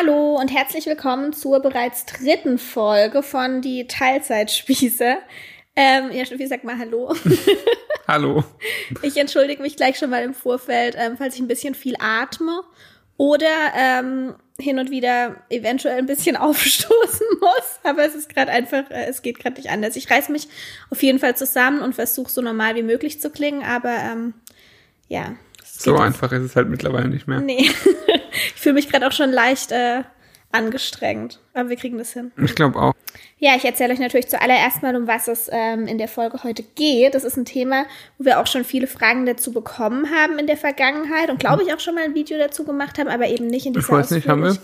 Hallo und herzlich willkommen zur bereits dritten Folge von Die Teilzeitspieße. Ähm, ja, wie sag mal Hallo. Hallo. Ich entschuldige mich gleich schon mal im Vorfeld, ähm, falls ich ein bisschen viel atme oder ähm, hin und wieder eventuell ein bisschen aufstoßen muss. Aber es ist gerade einfach, äh, es geht gerade nicht anders. Ich reiß mich auf jeden Fall zusammen und versuche so normal wie möglich zu klingen, aber ähm, ja. So einfach ist es halt mittlerweile nicht mehr. Nee. ich fühle mich gerade auch schon leicht äh, angestrengt. Aber wir kriegen das hin. Ich glaube auch. Ja, ich erzähle euch natürlich zuallererst mal, um was es ähm, in der Folge heute geht. Das ist ein Thema, wo wir auch schon viele Fragen dazu bekommen haben in der Vergangenheit und glaube ich auch schon mal ein Video dazu gemacht haben, aber eben nicht in dieser ich weiß nicht, haben wir?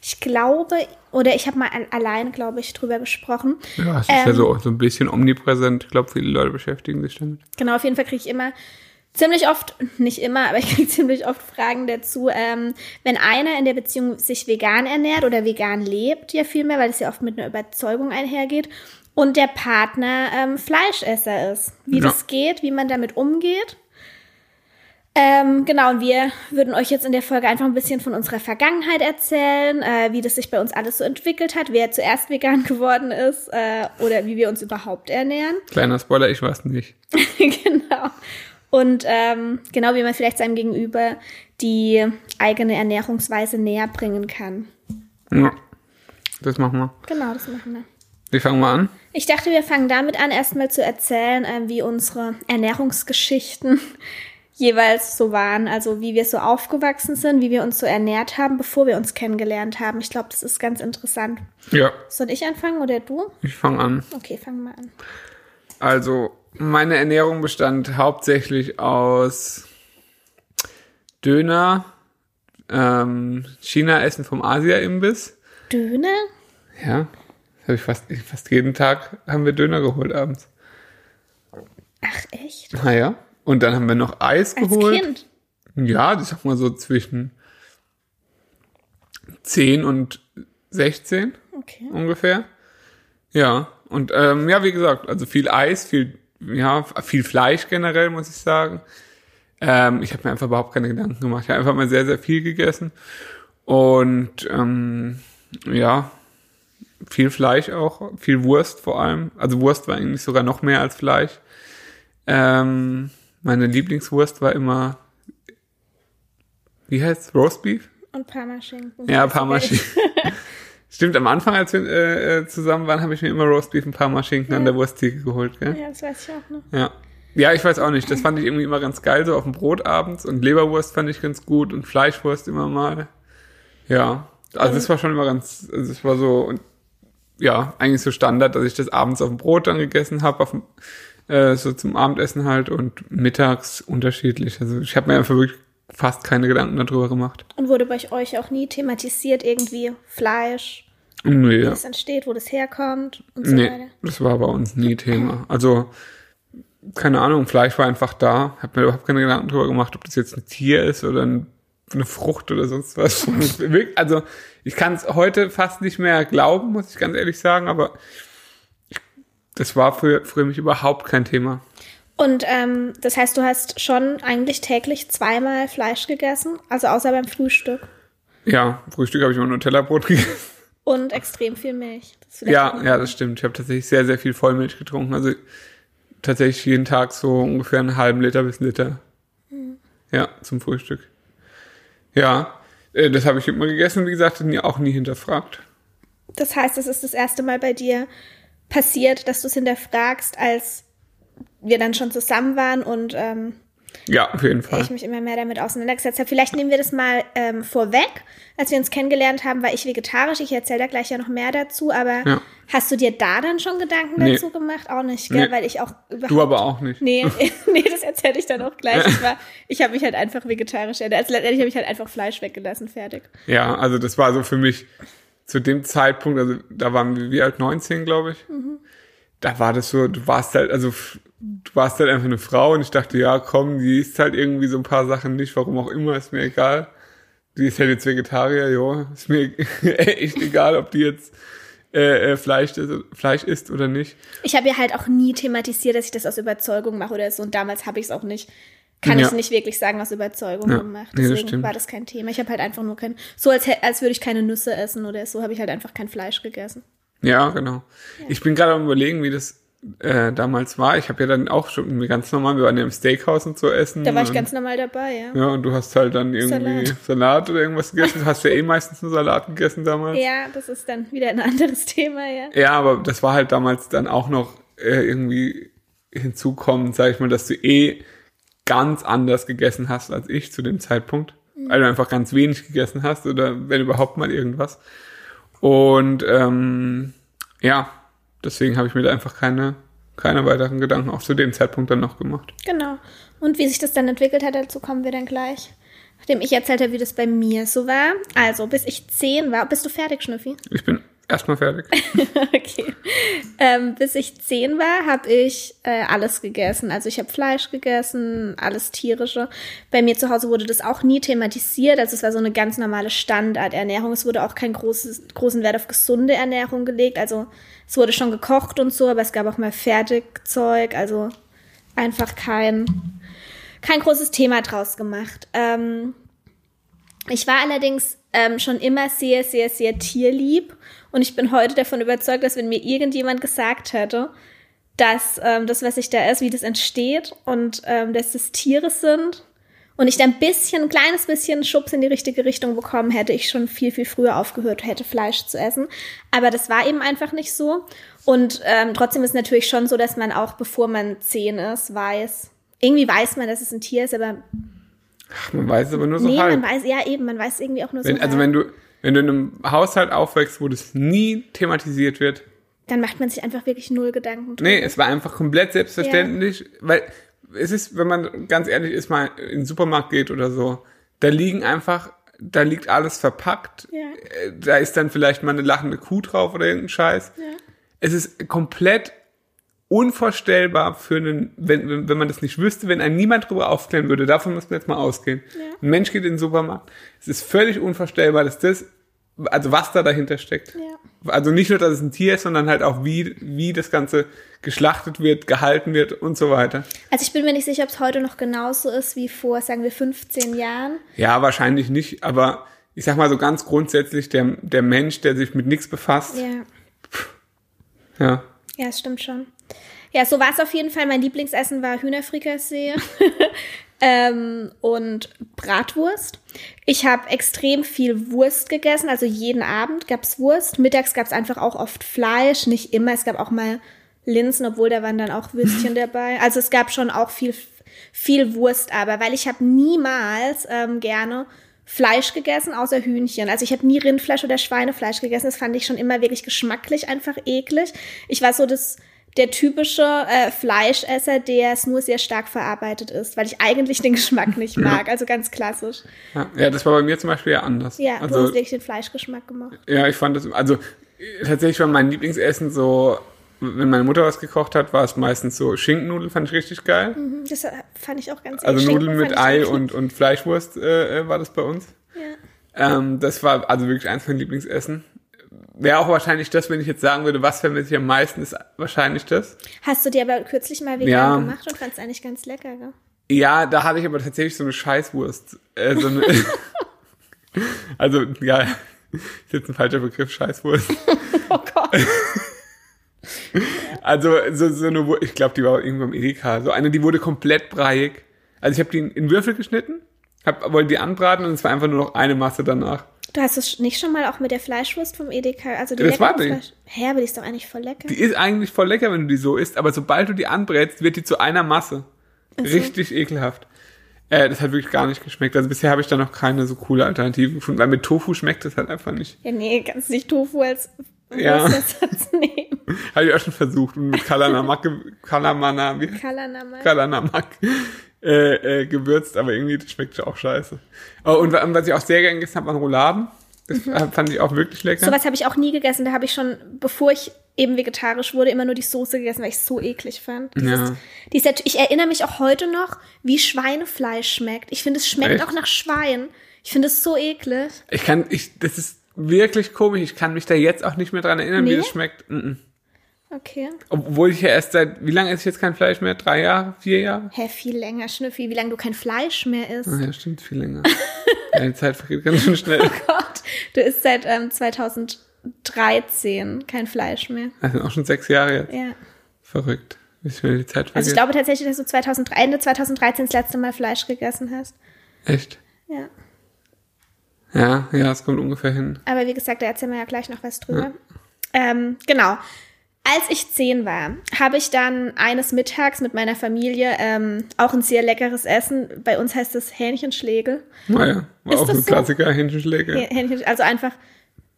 Ich glaube, oder ich habe mal allein, glaube ich, drüber gesprochen. Ja, es ist ähm, ja so, so ein bisschen omnipräsent. Ich glaube, viele Leute beschäftigen sich damit. Genau, auf jeden Fall kriege ich immer ziemlich oft, nicht immer, aber ich kriege ziemlich oft Fragen dazu, ähm, wenn einer in der Beziehung sich vegan ernährt oder vegan lebt, ja vielmehr, weil es ja oft mit einer Überzeugung einhergeht, und der Partner ähm, Fleischesser ist. Wie ja. das geht, wie man damit umgeht. Ähm, genau, und wir würden euch jetzt in der Folge einfach ein bisschen von unserer Vergangenheit erzählen, äh, wie das sich bei uns alles so entwickelt hat, wer zuerst vegan geworden ist äh, oder wie wir uns überhaupt ernähren. Kleiner Spoiler, ich weiß nicht. genau. Und ähm, genau wie man vielleicht seinem Gegenüber die eigene Ernährungsweise näher bringen kann. Ja, das machen wir. Genau, das machen wir. Wie fangen wir an? Ich dachte, wir fangen damit an, erstmal zu erzählen, äh, wie unsere Ernährungsgeschichten jeweils so waren. Also wie wir so aufgewachsen sind, wie wir uns so ernährt haben, bevor wir uns kennengelernt haben. Ich glaube, das ist ganz interessant. Ja. Soll ich anfangen oder du? Ich fange an. Okay, fangen wir an. Also, meine Ernährung bestand hauptsächlich aus Döner, ähm, China-Essen vom Asia-Imbiss. Döner? Ja, habe ich fast, fast jeden Tag haben wir Döner geholt abends. Ach echt? Naja. Und dann haben wir noch Eis Als geholt. Kind? Ja, ich sag mal so zwischen 10 und 16 Okay. ungefähr. Ja, und ähm, ja, wie gesagt, also viel Eis, viel ja, viel Fleisch generell, muss ich sagen. Ähm, ich habe mir einfach überhaupt keine Gedanken gemacht. Ich habe einfach mal sehr, sehr viel gegessen. Und ähm, ja, viel Fleisch auch, viel Wurst vor allem. Also Wurst war eigentlich sogar noch mehr als Fleisch. Ähm, meine Lieblingswurst war immer, wie heißt Roastbeef? Und Parmaschinken. Ja, Parmaschinken. Stimmt, am Anfang, als wir äh, äh, zusammen waren, habe ich mir immer Roastbeef ein paar Mal Schinken ja. an der Wursttheke geholt, gell? Ja, das weiß ich auch noch. Ja. Ja, ich weiß auch nicht. Das fand ich irgendwie immer ganz geil, so auf dem Brot abends. Und Leberwurst fand ich ganz gut und Fleischwurst immer mal. Ja. Also das war schon immer ganz, also es war so, und ja, eigentlich so Standard, dass ich das abends auf dem Brot dann gegessen habe, äh, so zum Abendessen halt und mittags unterschiedlich. Also ich habe mir einfach wirklich fast keine Gedanken darüber gemacht. Und wurde bei euch auch nie thematisiert, irgendwie Fleisch, nee, wie das entsteht, wo das herkommt und so Nee, weiter? das war bei uns nie Thema. Also, keine Ahnung, Fleisch war einfach da. Hab mir überhaupt keine Gedanken darüber gemacht, ob das jetzt ein Tier ist oder ein, eine Frucht oder sonst was. also, ich kann es heute fast nicht mehr glauben, muss ich ganz ehrlich sagen, aber das war für, für mich überhaupt kein Thema. Und ähm, das heißt, du hast schon eigentlich täglich zweimal Fleisch gegessen, also außer beim Frühstück. Ja, Frühstück habe ich immer Nutella-Brot gegessen. Und extrem viel Milch. Ja, ja, das stimmt. Ich habe tatsächlich sehr, sehr viel Vollmilch getrunken. Also tatsächlich jeden Tag so ungefähr einen halben Liter bis Liter. Ja, zum Frühstück. Ja, äh, das habe ich immer gegessen, wie gesagt, auch nie hinterfragt. Das heißt, es ist das erste Mal bei dir passiert, dass du es hinterfragst, als wir dann schon zusammen waren und ähm, Ja, auf jeden Fall. ich mich immer mehr damit auseinandergesetzt habe. Vielleicht nehmen wir das mal ähm, vorweg. Als wir uns kennengelernt haben, war ich vegetarisch. Ich erzähle da gleich ja noch mehr dazu. Aber Ja. hast du dir da dann schon Gedanken Nee. dazu gemacht? Auch nicht, gell? Nee. Weil ich auch überhaupt Du aber auch nicht. Nee, nee, das erzähle ich dann auch gleich. Ich, war- ich habe mich halt einfach vegetarisch ernährt. Also letztendlich habe ich halt einfach Fleisch weggelassen, fertig. Ja, also das war so für mich zu dem Zeitpunkt, also da waren wir wie alt 19, glaube ich. Da war das so, du warst halt, also du warst halt einfach eine Frau und ich dachte, ja, komm, die isst halt irgendwie so ein paar Sachen nicht, warum auch immer, ist mir egal. Die ist halt jetzt Vegetarier, jo, ist mir echt egal, ob die jetzt äh, äh, Fleisch, ist, Fleisch isst oder nicht. Ich habe ja halt auch nie thematisiert, dass ich das aus Überzeugung mache oder so. Und damals habe ich es auch nicht kann Ja. ich nicht wirklich sagen, aus Überzeugung Ja, gemacht. das Deswegen stimmt. war das kein Thema. Ich habe halt einfach nur kein, so als, als würde ich keine Nüsse essen oder so, habe ich halt einfach kein Fleisch gegessen. Ja, genau. Ich bin gerade am überlegen, wie das äh, damals war. Ich habe ja dann auch schon ganz normal, wir waren ja im Steakhouse und so essen. Da war ich ganz normal dabei, ja. Ja, und du hast halt dann irgendwie Salat, Salat. oder irgendwas gegessen. Du hast ja eh meistens nur Salat gegessen damals. Ja, das ist dann wieder ein anderes Thema, ja. Ja, aber das war halt damals dann auch noch äh, irgendwie hinzukommend, sag ich mal, dass du eh ganz anders gegessen hast als ich zu dem Zeitpunkt. Weil du einfach ganz wenig gegessen hast oder wenn überhaupt mal irgendwas. Und ähm, ja, deswegen habe ich mir da einfach keine, keine weiteren Gedanken auch zu dem Zeitpunkt dann noch gemacht. Genau. Und wie sich das dann entwickelt hat, dazu kommen wir dann gleich. Nachdem ich erzählt habe, wie das bei mir so war. Also, bis ich zehn war. Bist du fertig, Schnüffi? Ich bin erstmal fertig. okay. Ähm, bis ich zehn war, habe ich äh, alles gegessen. Also ich habe Fleisch gegessen, alles tierische. Bei mir zu Hause wurde das auch nie thematisiert. Also es war so eine ganz normale Standardernährung. Es wurde auch kein großes, großen Wert auf gesunde Ernährung gelegt. Also es wurde schon gekocht und so, aber es gab auch mal Fertigzeug. Also einfach kein, kein großes Thema draus gemacht. Ähm, ich war allerdings ähm, schon immer sehr, sehr, sehr tierlieb und ich bin heute davon überzeugt, dass wenn mir irgendjemand gesagt hätte, dass ähm, das, was ich da esse, wie das entsteht und ähm, dass das Tiere sind und ich da ein bisschen, ein kleines bisschen Schubs in die richtige Richtung bekommen hätte, ich schon viel, viel früher aufgehört hätte, Fleisch zu essen. Aber das war eben einfach nicht so. Und ähm, trotzdem ist es natürlich schon so, dass man auch, bevor man zehn ist, weiß, irgendwie weiß man, dass es ein Tier ist, aber Ach, man weiß es aber nur so nee, halb. man weiß, ja eben, man weiß irgendwie auch nur Wenn, so also halb. wenn du, wenn du in einem Haushalt aufwächst, wo das nie thematisiert wird, dann macht man sich einfach wirklich null Gedanken drüber. Nee, es war einfach komplett selbstverständlich, weil es ist, wenn man ganz ehrlich ist, mal in den Supermarkt geht oder so, da liegen einfach, da liegt alles verpackt. Ja. Äh, Da ist dann vielleicht mal eine lachende Kuh drauf oder irgendein Scheiß. Ja. Es ist komplett unvorstellbar für einen, wenn, wenn, man das nicht wüsste, wenn einem niemand drüber aufklären würde, davon muss man jetzt mal ausgehen. Ja. Ein Mensch geht in den Supermarkt. Es ist völlig unvorstellbar, dass das, also was da dahinter steckt. Ja. Also nicht nur, dass es ein Tier ist, sondern halt auch, wie, wie das Ganze geschlachtet wird, gehalten wird und so weiter. Also ich bin mir nicht sicher, ob es heute noch genauso ist wie vor, sagen wir, 15 Jahren. Ja, wahrscheinlich nicht, aber ich sag mal so ganz grundsätzlich, der, der Mensch, der sich mit nichts befasst, Ja, ja. ja, es stimmt schon. Ja, so war es auf jeden Fall. Mein Lieblingsessen war Hühnerfrikassee ähm, und Bratwurst. Ich habe extrem viel Wurst gegessen, also jeden Abend gab's Wurst. Mittags gab's einfach auch oft Fleisch, nicht immer. Es gab auch mal Linsen, obwohl da waren dann auch Würstchen dabei. Also es gab schon auch viel, viel Wurst, aber weil ich habe niemals ähm, gerne Fleisch gegessen, außer Hühnchen. Also ich habe nie Rindfleisch oder Schweinefleisch gegessen. Das fand ich schon immer wirklich geschmacklich einfach eklig. Ich war so das der typische äh, Fleischesser, der es nur sehr stark verarbeitet ist, weil ich eigentlich den Geschmack nicht mag. Also ganz klassisch. ja. Ja, das war bei mir zum Beispiel ja anders. Ja, du also, hast wirklich den Fleischgeschmack gemacht. Ja, ich fand das, also tatsächlich war mein Lieblingsessen so, wenn meine Mutter was gekocht hat, war es meistens so Schinkennudeln, fand ich richtig geil. Mhm, Das äh, fand ich auch ganz Also Nudeln mit Ei und, und Fleischwurst äh, äh, war das bei uns. Ja. Ähm, das war also wirklich eins meiner Lieblingsessen. Wäre auch wahrscheinlich das, wenn ich jetzt sagen würde, was vermisse ich am meisten, ist wahrscheinlich das. Hast du dir aber kürzlich mal vegan Ja. gemacht und fand's eigentlich ganz lecker, gell? Ja, da hatte ich aber tatsächlich so eine Scheißwurst. Äh, so eine also, ja, ist jetzt ein falscher Begriff, Scheißwurst. Oh Gott. Also, so, so eine, Wur- ich glaube, die war irgendwo im Edeka. So eine, die wurde komplett breiig. Also, ich habe die in, in Würfel geschnitten, hab, wollte die anbraten und es war einfach nur noch eine Masse danach. Du hast es nicht schon mal auch mit der Fleischwurst vom Edeka, also die Das war leckere die. Fleisch. Hä, aber die ist doch eigentlich voll lecker. Die ist eigentlich voll lecker, wenn du die so isst, aber sobald du die anbrätst, wird die zu einer Masse. so. Richtig ekelhaft. Äh, das hat wirklich gar nicht geschmeckt. Also bisher habe ich da noch keine so coole Alternative gefunden, weil mit Tofu schmeckt das halt einfach nicht. Ja, nee, kannst nicht Tofu als Ja. Wurstersatz nehmen. Habe ich auch schon versucht und mit Kalanamak, Kalamana, wie Kalanamal. Kalanamak äh, äh, gewürzt, aber irgendwie das schmeckt auch scheiße. Oh, und wa- was ich auch sehr gern gegessen habe, waren Rouladen. Das äh, fand ich auch wirklich lecker. Sowas habe ich auch nie gegessen. Da habe ich schon, bevor ich eben vegetarisch wurde, immer nur die Soße gegessen, weil ich es so eklig fand. Ja. dieser, ich erinnere mich auch heute noch, wie Schweinefleisch schmeckt. Ich finde, es schmeckt Echt? auch nach Schwein. Ich finde es so eklig. Ich kann, ich, das ist wirklich komisch. Ich kann mich da jetzt auch nicht mehr dran erinnern, wie Nee? das schmeckt. Mm -mm. Okay. Obwohl ich ja erst seit, wie lange esse ich jetzt kein Fleisch mehr? Drei Jahre? Vier Jahre? Hä, viel länger, Schnüffi, wie lange du kein Fleisch mehr isst. Ah, ja, stimmt, viel länger. ja, die Zeit vergeht ganz schön schnell. Oh Gott, du isst seit ähm, 2013 kein Fleisch mehr. Das sind auch schon sechs Jahre jetzt. Ja. Verrückt. Wie schnell die Zeit vergeht. Also ich glaube tatsächlich, dass du 2003, Ende 2013 das letzte Mal Fleisch gegessen hast. Echt? Ja. Ja, ja, es kommt ungefähr hin. Aber wie gesagt, da erzählen wir ja gleich noch was drüber. Ähm, genau. Als ich zehn war, habe ich dann eines Mittags mit meiner Familie ähm, auch ein sehr leckeres Essen. Bei uns heißt es Hähnchenschlägel. Naja, war Ist auch das ein so? Klassiker, Hähnchenschläge. Häh- Hähnchen, also einfach,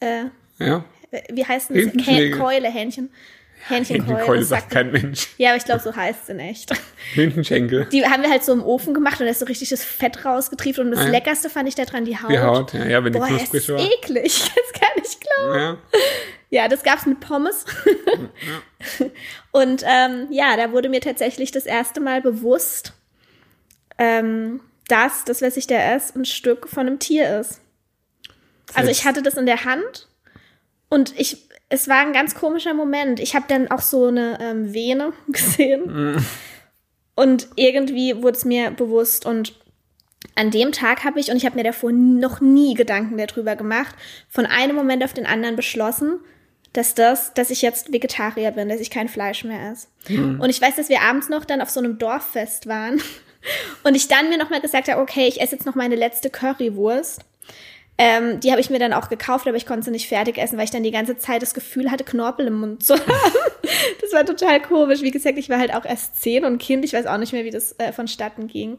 äh, Ja. wie heißt denn das? Hähnchenschläge. Häh- Keule, Hähnchen. Hähnchenkeule. Hähnchenkeule das sagt kein Mensch. Ja, aber ich glaube, so heißt es in echt. Hähnchenschenkel. Die haben wir halt so im Ofen gemacht und da ist so richtig das Fett rausgetrieben. Und das Ah ja. Leckerste fand ich da dran die Haut. Die Haut, ja, ja wenn die Boah, knusprig ist war. eklig. Das kann ich glauben. Ja. Ja, das gab's mit Pommes. Und ähm, ja, da wurde mir tatsächlich das erste Mal bewusst, ähm, dass das, was ich da esse, ein Stück von einem Tier ist. Also ich hatte das in der Hand und ich, es war ein ganz komischer Moment. Ich habe dann auch so eine ähm, Vene gesehen und irgendwie wurde es mir bewusst und an dem Tag habe ich, und ich habe mir davor noch nie Gedanken darüber gemacht, von einem Moment auf den anderen beschlossen, dass das, dass ich jetzt Vegetarier bin, dass ich kein Fleisch mehr esse. Und ich weiß, dass wir abends noch dann auf so einem Dorffest waren und ich dann mir nochmal gesagt habe, okay, ich esse jetzt noch meine letzte Currywurst. Ähm, die habe ich mir dann auch gekauft, aber ich konnte sie nicht fertig essen, weil ich dann die ganze Zeit das Gefühl hatte, Knorpel im Mund zu haben. Das war total komisch. Wie gesagt, ich war halt auch erst zehn und Kind. Ich weiß auch nicht mehr, wie das äh, vonstatten ging.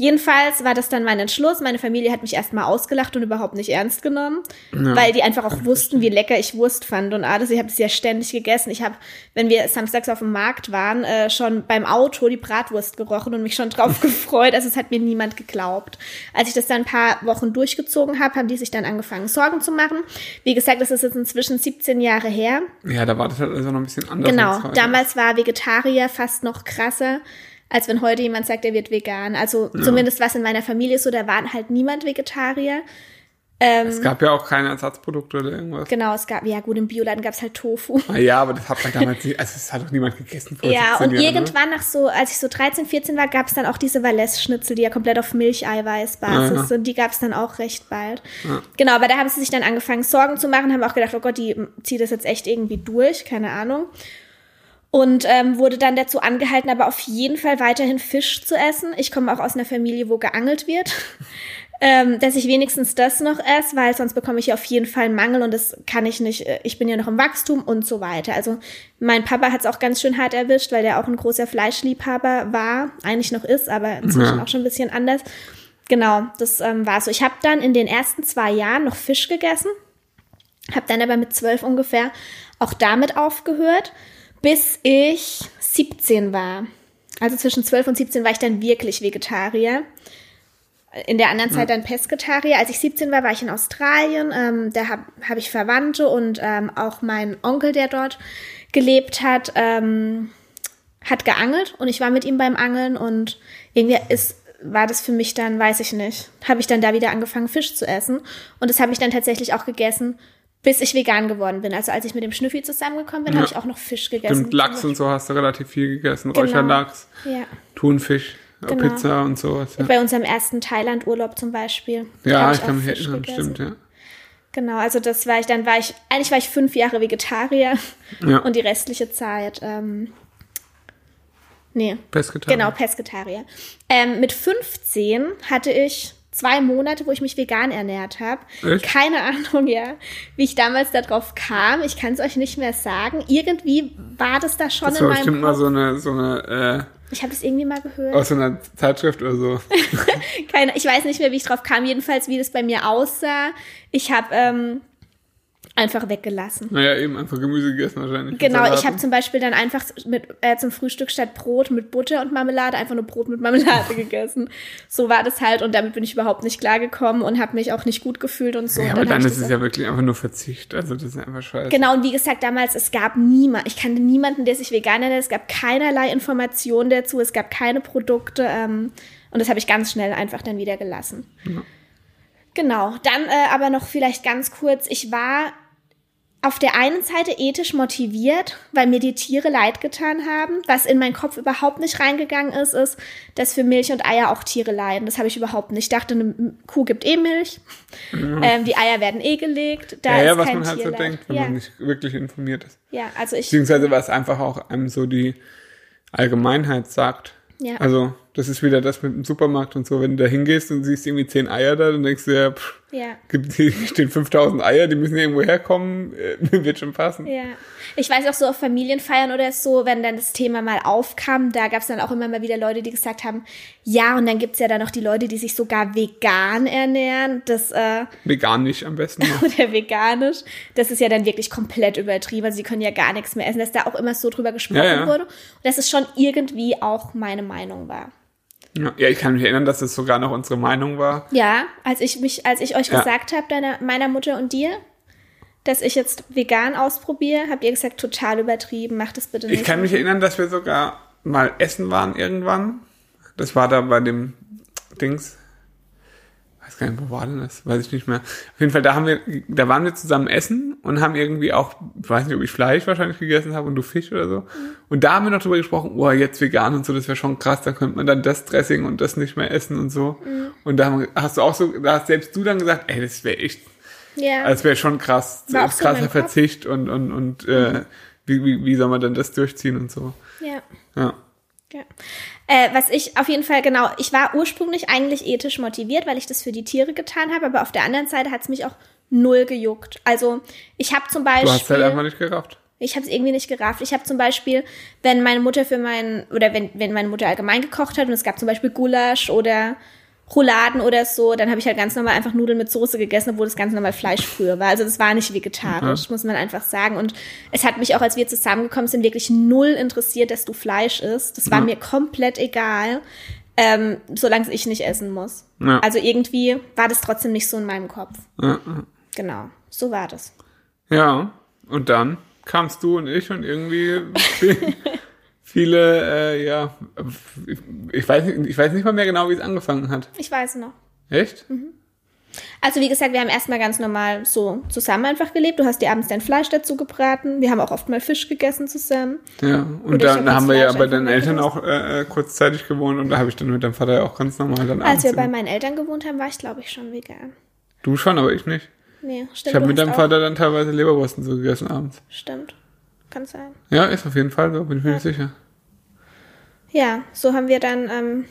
Jedenfalls war das dann mein Entschluss. Meine Familie hat mich erstmal ausgelacht und überhaupt nicht ernst genommen, weil die einfach auch wussten, wie lecker ich Wurst fand und alles. Ich habe das ja ständig gegessen. Ich habe, wenn wir samstags auf dem Markt waren, äh, schon beim Auto die Bratwurst gerochen und mich schon drauf gefreut. Also es hat mir niemand geglaubt. Als ich das dann ein paar Wochen durchgezogen habe, haben die sich dann angefangen, Sorgen zu machen. Wie gesagt, das ist jetzt inzwischen 17 Jahre her. ja, da war das halt also noch ein bisschen anders. Genau, als heute. damals war Vegetarier fast noch krasser, als wenn heute jemand sagt, er wird vegan. Also zumindest was in meiner Familie so, da war halt niemand Vegetarier. Es gab ja auch keine Ersatzprodukte oder irgendwas. Genau, es gab, ja gut, im Bioladen gab es halt Tofu. Ah, ja, aber das hat man damals nicht, also das hat doch niemand gegessen vor Ja, 17 und Jahren, ne? irgendwann nach so, als ich so 13, 14 war, gab es dann auch diese Valais-Schnitzel, die ja komplett auf Milcheiweißbasis Ah, ja. sind. Die gab es dann auch recht bald. Genau, aber da haben sie sich dann angefangen, Sorgen zu machen, haben auch gedacht, oh Gott, die zieht das jetzt echt irgendwie durch, keine Ahnung. Und ähm, wurde dann dazu angehalten, aber auf jeden Fall weiterhin Fisch zu essen. Ich komme auch aus einer Familie, wo geangelt wird. Ähm, dass ich wenigstens das noch esse, weil sonst bekomme ich auf jeden Fall einen Mangel und das kann ich nicht. äh, Ich bin ja noch im Wachstum und so weiter. Also mein Papa hat es auch ganz schön hart erwischt, weil der auch ein großer Fleischliebhaber war, eigentlich noch ist, aber inzwischen Ja. auch schon ein bisschen anders. Genau, das ähm, war so. Ich habe dann in den ersten zwei Jahren noch Fisch gegessen, habe dann aber mit zwölf ungefähr auch damit aufgehört, bis ich 17 war. Also zwischen 12 und 17 war ich dann wirklich Vegetarier. In der anderen Zeit dann Pesketarier. Als ich 17 war, war ich in Australien. Ähm, da habe hab ich Verwandte und ähm, auch mein Onkel, der dort gelebt hat, ähm, hat geangelt und ich war mit ihm beim Angeln und irgendwie ist, war das für mich dann, weiß ich nicht, habe ich dann da wieder angefangen, Fisch zu essen. Und das habe ich dann tatsächlich auch gegessen, bis ich vegan geworden bin. Also als ich mit dem Schnüffi zusammengekommen bin, Ja. habe ich auch noch Fisch gegessen. Stimmt, Lachs und so hast du relativ viel gegessen. Genau. Räucherlachs, Ja. Thunfisch, Genau. Pizza und sowas. Ja, Bei unserem ersten Thailand-Urlaub zum Beispiel. ja habe ich kann mich erinnern, stimmt, ja. Genau, also das war ich, dann war ich, eigentlich war ich fünf Jahre Vegetarier Ja. und die restliche Zeit, ähm, nee, Pesketarier. genau, Pesketarier. Ähm, mit 15 hatte ich zwei Monate, wo ich mich vegan ernährt habe. Keine Ahnung, ja, wie ich damals darauf kam. Ich kann es euch nicht mehr sagen. Irgendwie war das da schon Das in war meinem bestimmt mal Kopf. so eine, so eine, Ich habe es irgendwie mal gehört. aus so einer Zeitschrift oder so. Keine, ich weiß nicht mehr, wie ich drauf kam. Jedenfalls, wie das bei mir aussah. Ich habe ähm, einfach weggelassen. naja, eben einfach Gemüse gegessen wahrscheinlich. Genau, ich habe zum Beispiel dann einfach mit, äh, zum Frühstück statt Brot mit Butter und Marmelade einfach nur Brot mit Marmelade gegessen. So war das halt und damit bin ich überhaupt nicht klargekommen und habe mich auch nicht gut gefühlt und so. Ja, und aber hab dann ist es ja wirklich einfach nur Verzicht. Also das ist einfach scheiße. Genau, und wie gesagt, damals, es gab niemand, ich kannte niemanden, der sich vegan ernährt, es gab keinerlei Informationen dazu, es gab keine Produkte ähm, und das habe ich ganz schnell einfach dann wieder gelassen. Genau, dann äh, aber noch vielleicht ganz kurz, ich war auf der einen Seite ethisch motiviert, weil mir die Tiere leid getan haben. Was in meinen Kopf überhaupt nicht reingegangen ist, ist, dass für Milch und Eier auch Tiere leiden. Das habe ich überhaupt nicht. Ich dachte, eine Kuh gibt eh Milch. Ja. Ähm, die Eier werden eh gelegt. Da ja, ja was man halt so Tierleid. denkt, wenn ja. man nicht wirklich informiert ist. ja, also ich. Beziehungsweise was einfach auch einem so die Allgemeinheit sagt. Ja. Also, das ist wieder das mit dem Supermarkt und so. Wenn du da hingehst und siehst irgendwie zehn Eier da, dann denkst du ja, pff, Ja. gibt, hier stehen 5000 Eier, die müssen irgendwo herkommen, äh, wird schon passen. Ja. Ich weiß auch so auf Familienfeiern oder so, wenn dann das Thema mal aufkam, da gab es dann auch immer mal wieder Leute, die gesagt haben, ja, und dann gibt's ja dann noch die Leute, die sich sogar vegan ernähren. Das, äh, Vegan nicht am besten. oder veganisch. Das ist ja dann wirklich komplett übertrieben. Also sie können ja gar nichts mehr essen, dass da auch immer so drüber gesprochen Ja, ja. wurde. Und dass es schon irgendwie auch meine Meinung war. Ja, ich kann mich erinnern, dass das sogar noch unsere Meinung war. Ja, als ich mich, als ich euch Ja. gesagt habe, deiner, meiner Mutter und dir, dass ich jetzt vegan ausprobiere, habt ihr gesagt, total übertrieben, macht das bitte nicht. Ich kann mich erinnern, dass wir sogar mal essen waren irgendwann. Das war da bei dem Dings. Weiß gar nicht, wo war denn das? Weiß ich nicht mehr. Auf jeden Fall, da haben wir, da waren wir zusammen essen und haben irgendwie auch, ich weiß nicht, ob ich Fleisch wahrscheinlich gegessen habe und du Fisch oder so. Und da haben wir noch drüber gesprochen, oh, jetzt vegan und so, das wäre schon krass, da könnte man dann das Dressing und das nicht mehr essen und so. Und da haben, hast du auch so, da hast selbst du dann gesagt, ey, das wäre echt Ja. also es wäre schon krass, so krasser. Verzicht und, und, und äh, wie, wie, wie soll man denn das durchziehen und so. ja. Ja. Ja. Äh, was ich auf jeden Fall, genau, ich war ursprünglich eigentlich ethisch motiviert, weil ich das für die Tiere getan habe, aber auf der anderen Seite hat es mich auch null gejuckt. Also ich habe zum Beispiel. Du hast halt einfach nicht gerafft. Ich habe es irgendwie nicht gerafft. Ich habe zum Beispiel, wenn meine Mutter für meinen, oder wenn, wenn meine Mutter allgemein gekocht hat und es gab zum Beispiel Gulasch oder Rouladen oder so, dann habe ich halt ganz normal einfach Nudeln mit Soße gegessen, obwohl das ganz normal Fleisch früher war. Also das war nicht vegetarisch, muss man einfach sagen. Und es hat mich auch, als wir zusammengekommen sind, wirklich null interessiert, dass du Fleisch isst. Das war Ja. mir komplett egal, ähm, solange ich nicht essen muss. Ja. Also irgendwie war das trotzdem nicht so in meinem Kopf. Ja, Genau, so war das. ja, und dann kamst du und ich und irgendwie viele, äh, ja, ich weiß, nicht, ich weiß nicht mal mehr genau, wie es angefangen hat. Ich weiß noch. Echt? Also wie gesagt, wir haben erstmal ganz normal so zusammen einfach gelebt. Du hast dir abends dein Fleisch dazu gebraten. Wir haben auch oft mal Fisch gegessen zusammen. Ja, und Oder dann hab haben wir ja bei deinen Eltern auch äh, äh, kurzzeitig gewohnt und da habe ich dann mit deinem Vater ja auch ganz normal dann Als wir bei meinen Eltern gewohnt haben, war ich glaube ich schon vegan. Du schon, aber ich nicht. Nee, stimmt. Ich habe mit deinem Vater dann teilweise Leberwursten so gegessen abends. Stimmt. Kann sein. Ja, ist auf jeden Fall so, bin ich mir nicht sicher. Ja, so haben wir dann ähm,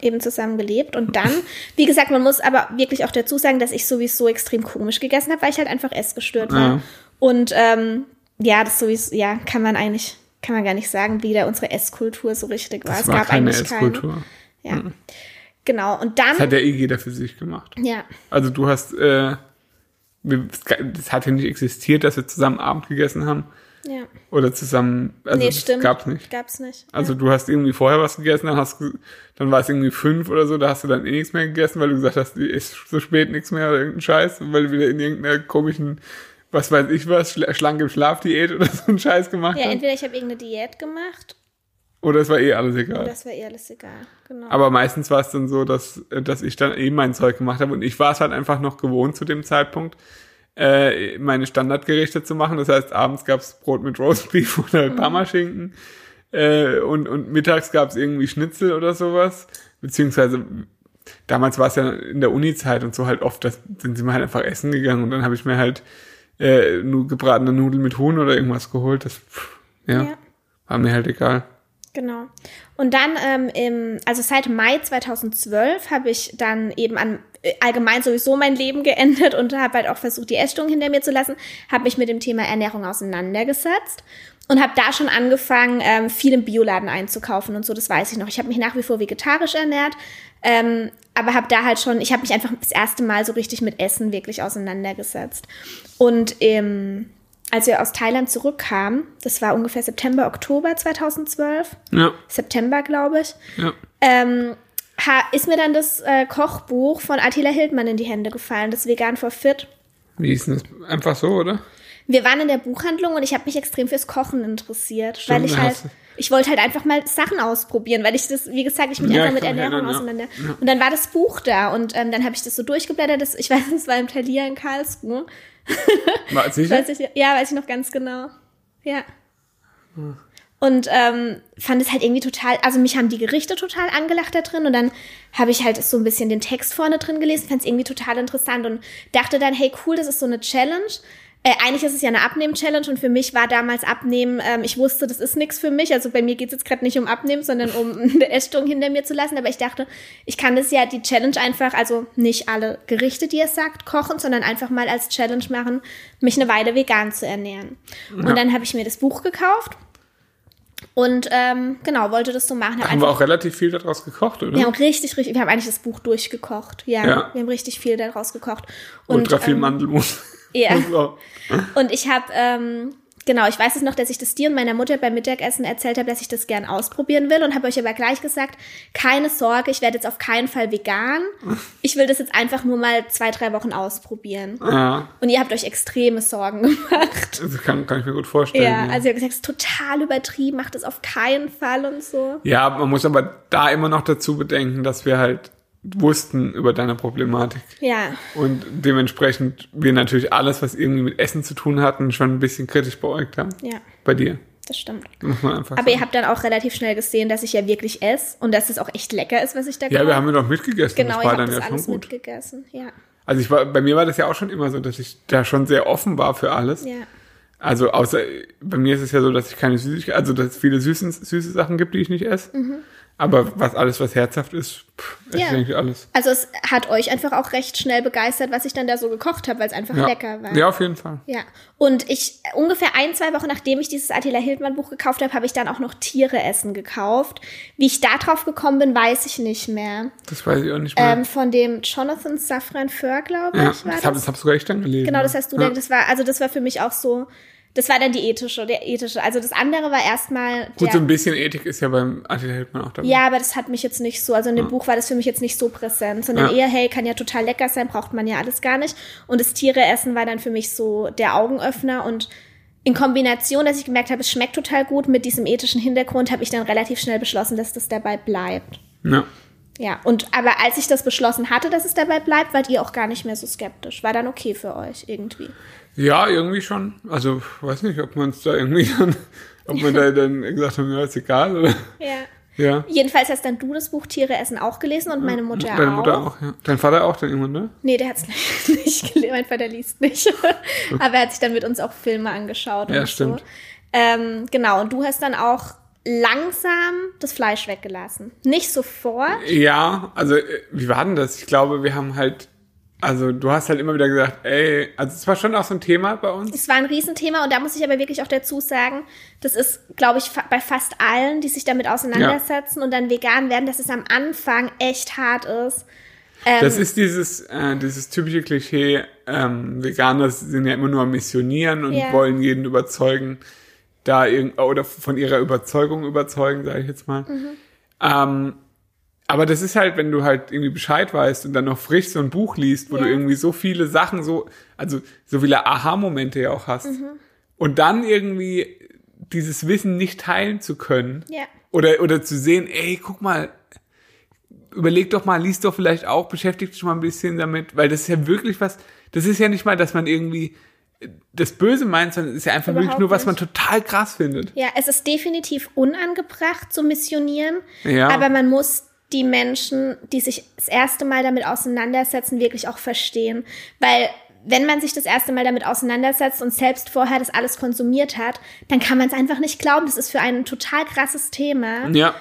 eben zusammen gelebt. Und dann, wie gesagt, man muss aber wirklich auch dazu sagen, dass ich sowieso extrem komisch gegessen habe, weil ich halt einfach essgestört war. Ja. Und ähm, ja, das sowieso, ja, kann man eigentlich, kann man gar nicht sagen, wie da unsere Esskultur so richtig war. Das es war gab keine eigentlich Esskultur. keine. Ja. Genau. Und dann, Das hat ja eh jeder für sich gemacht. ja, Also du hast, äh, das hat ja nicht existiert, dass wir zusammen Abend gegessen haben. Ja. Oder zusammen, also nee, stimmt. gab's nicht. Gab's nicht. Also du hast irgendwie vorher was gegessen, dann hast dann war es irgendwie fünf oder so, da hast du dann eh nichts mehr gegessen, weil du gesagt hast, ist so spät nichts mehr oder irgendein Scheiß, weil du wieder in irgendeiner komischen, was weiß ich was, Schla schlank im Schlafdiät oder so einen Scheiß gemacht Ja, hast. entweder ich habe irgendeine Diät gemacht Oder es war eh alles egal. oder es war eher alles egal. Genau. Aber meistens war es dann so, dass, dass ich dann eben mein Zeug gemacht habe und ich war es halt einfach noch gewohnt zu dem Zeitpunkt, äh, meine Standardgerichte zu machen. Das heißt, abends gab's Brot mit Roastbeef oder Parmaschinken äh, und, und mittags gab's irgendwie Schnitzel oder sowas. Beziehungsweise damals war es ja in der Uni-Zeit und so halt oft, das sind sie mal halt einfach essen gegangen und dann habe ich mir halt äh, nur gebratene Nudeln mit Huhn oder irgendwas geholt. Das pff, ja, Ja. war mir halt egal. Genau. Und dann, ähm, im, also seit Mai 2012 habe ich dann eben an allgemein sowieso mein Leben geändert und habe halt auch versucht, die Essstörung hinter mir zu lassen, habe mich mit dem Thema Ernährung auseinandergesetzt und habe da schon angefangen, ähm, viel im Bioladen einzukaufen und so, das weiß ich noch. Ich habe mich nach wie vor vegetarisch ernährt, ähm, aber habe da halt schon, ich habe mich einfach das erste Mal so richtig mit Essen wirklich auseinandergesetzt. Und im als wir aus Thailand zurückkamen, das war ungefähr September, Oktober 2012, Ja, September, glaube ich, ja. ähm, ha, ist mir dann das äh, Kochbuch von Attila Hildmann in die Hände gefallen, das Vegan for Fit. Wie ist denn das? Einfach so, oder? Wir waren in der Buchhandlung und ich habe mich extrem fürs Kochen interessiert, Stimmt, weil ich halt, ich wollte halt einfach mal Sachen ausprobieren, weil ich das, wie gesagt, ich mich Ja, einfach mit Ernährung ja. auseinander. Und dann war das Buch da und ähm, dann habe ich das so durchgeblättert. Das, ich weiß, das war im Thalia in Karlsruhe. War sicher? Weiß ich, ja, weiß ich noch ganz genau. Ja. Und ähm, fand es halt irgendwie total, also mich haben die Gerichte total angelacht da drin und dann habe ich halt so ein bisschen den Text vorne drin gelesen, fand es irgendwie total interessant und dachte dann, hey cool, das ist so eine Challenge. Äh, eigentlich ist es ja eine Abnehmen-Challenge und für mich war damals Abnehmen, ähm, ich wusste, das ist nichts für mich. Also bei mir geht es jetzt gerade nicht um Abnehmen, sondern um eine Essstörung hinter mir zu lassen. Aber ich dachte, ich kann das ja die Challenge einfach, also nicht alle Gerichte, die es sagt, kochen, sondern einfach mal als Challenge machen, mich eine Weile vegan zu ernähren. Ja. Und dann habe ich mir das Buch gekauft und ähm, genau, wollte das so machen. Hab Haben wir auch relativ viel daraus gekocht, oder? wir haben richtig, richtig, wir haben eigentlich das Buch durchgekocht. Ja, Ja. wir haben richtig viel daraus gekocht. Und, Ultra viel ähm, Mandelmus. Ja. Und ich habe, ähm, genau, ich weiß es noch, dass ich das dir und meiner Mutter beim Mittagessen erzählt habe, dass ich das gern ausprobieren will und habe euch aber gleich gesagt, keine Sorge, ich werde jetzt auf keinen Fall vegan. Ich will das jetzt einfach nur mal zwei, drei Wochen ausprobieren. Ja, Und ihr habt euch extreme Sorgen gemacht. das kann, kann ich mir gut vorstellen. Ja, also ihr habt gesagt, es ist total übertrieben, macht es auf keinen Fall und so. Ja, man muss aber da immer noch dazu bedenken, dass wir halt wussten über deine Problematik. Ja, Und dementsprechend wir natürlich alles, was irgendwie mit Essen zu tun hatten, schon ein bisschen kritisch beäugt haben. ja, Bei dir. das stimmt. Muss man einfach Aber ihr sagen. habt dann auch relativ schnell gesehen, dass ich ja wirklich esse und dass es auch echt lecker ist, was ich da Ja, wir haben ja doch mitgegessen. Genau, das ich war habe dann das ja alles mitgegessen. Ja, Also ich war, bei mir war das ja auch schon immer so, dass ich da schon sehr offen war für alles. ja, Also außer bei mir ist es ja so, dass ich keine Süßigkeiten, also dass es viele süße, süße Sachen gibt, die ich nicht esse. Aber was alles, was herzhaft ist, pff. Ja. eigentlich alles. Also es hat euch einfach auch recht schnell begeistert, was ich dann da so gekocht habe, weil es einfach Ja. lecker war. ja, auf jeden Fall. Ja. Und ich ungefähr ein, zwei Wochen nachdem ich dieses Attila Hildmann Buch gekauft habe, habe ich dann auch noch Tiere essen gekauft. Wie ich da drauf gekommen bin, weiß ich nicht mehr. Das weiß ich auch nicht mehr. Ähm, von dem Jonathan Safran Foer, glaube ich, ja, war das das. habe das hab sogar ich dann gelesen. Genau, das hast du ja. dann, das war, also das war für mich auch so, das war dann die ethische, der ethische. Also das andere war erstmal Gut, so ein bisschen Ethik ist ja beim Attila Hildmann auch dabei. ja, aber das hat mich jetzt nicht so, also in dem Buch war das für mich jetzt nicht so präsent, sondern Ja. eher, hey, kann ja total lecker sein, braucht man ja alles gar nicht. Und das Tiereessen war dann für mich so der Augenöffner und in Kombination, dass ich gemerkt habe, es schmeckt total gut mit diesem ethischen Hintergrund, habe ich dann relativ schnell beschlossen, dass das dabei bleibt. Ja. Ja, und aber als ich das beschlossen hatte, dass es dabei bleibt, wart ihr auch gar nicht mehr so skeptisch. War dann okay für euch irgendwie. Ja, irgendwie schon. Also, weiß nicht, ob man es da irgendwie dann, ob man da dann gesagt haben, ja, ist egal, oder? Ja. Ja. Jedenfalls hast dann du das Buch Tiere essen auch gelesen und meine Mutter Deine auch. Mutter auch, ja. Dein Vater auch dann irgendwann, ne? Nee, der hat es nicht gelesen. Mein Vater liest nicht. Aber er hat sich dann mit uns auch Filme angeschaut. Ja, und stimmt. So. Ähm, genau, und du hast dann auch langsam das Fleisch weggelassen. Nicht sofort. Ja, also, äh, wie war denn das? Ich glaube, wir haben halt, also, du hast halt immer wieder gesagt, ey, also, es war schon auch so ein Thema bei uns. Es war ein Riesenthema und da muss ich aber wirklich auch dazu sagen, das ist, glaube ich, bei fast allen, die sich damit auseinandersetzen und dann vegan werden, dass es am Anfang echt hart ist. Ähm, Das ist dieses, äh, dieses typische Klischee, ähm, Veganer sind ja immer nur am Missionieren und Ja. wollen jeden überzeugen, da irgend oder von ihrer Überzeugung überzeugen, sage ich jetzt mal. Mhm. Ähm, aber das ist halt, wenn du halt irgendwie Bescheid weißt und dann noch frisch so ein Buch liest, wo Ja. du irgendwie so viele Sachen so, also so viele Aha-Momente ja auch hast. Mhm. Und dann irgendwie dieses Wissen nicht teilen zu können. Ja. Oder, oder zu sehen, ey, guck mal, überleg doch mal, liest doch vielleicht auch, beschäftigt dich mal ein bisschen damit, weil das ist ja wirklich was, das ist ja nicht mal, dass man irgendwie das Böse meint, sondern es ist ja einfach Überhaupt wirklich nur, was man total krass findet. Ja, es ist definitiv unangebracht zu missionieren, Ja. aber man muss die Menschen, die sich das erste Mal damit auseinandersetzen, wirklich auch verstehen. Weil wenn man sich das erste Mal damit auseinandersetzt und selbst vorher das alles konsumiert hat, dann kann man es einfach nicht glauben. Das ist für einen ein total krasses Thema. Ja.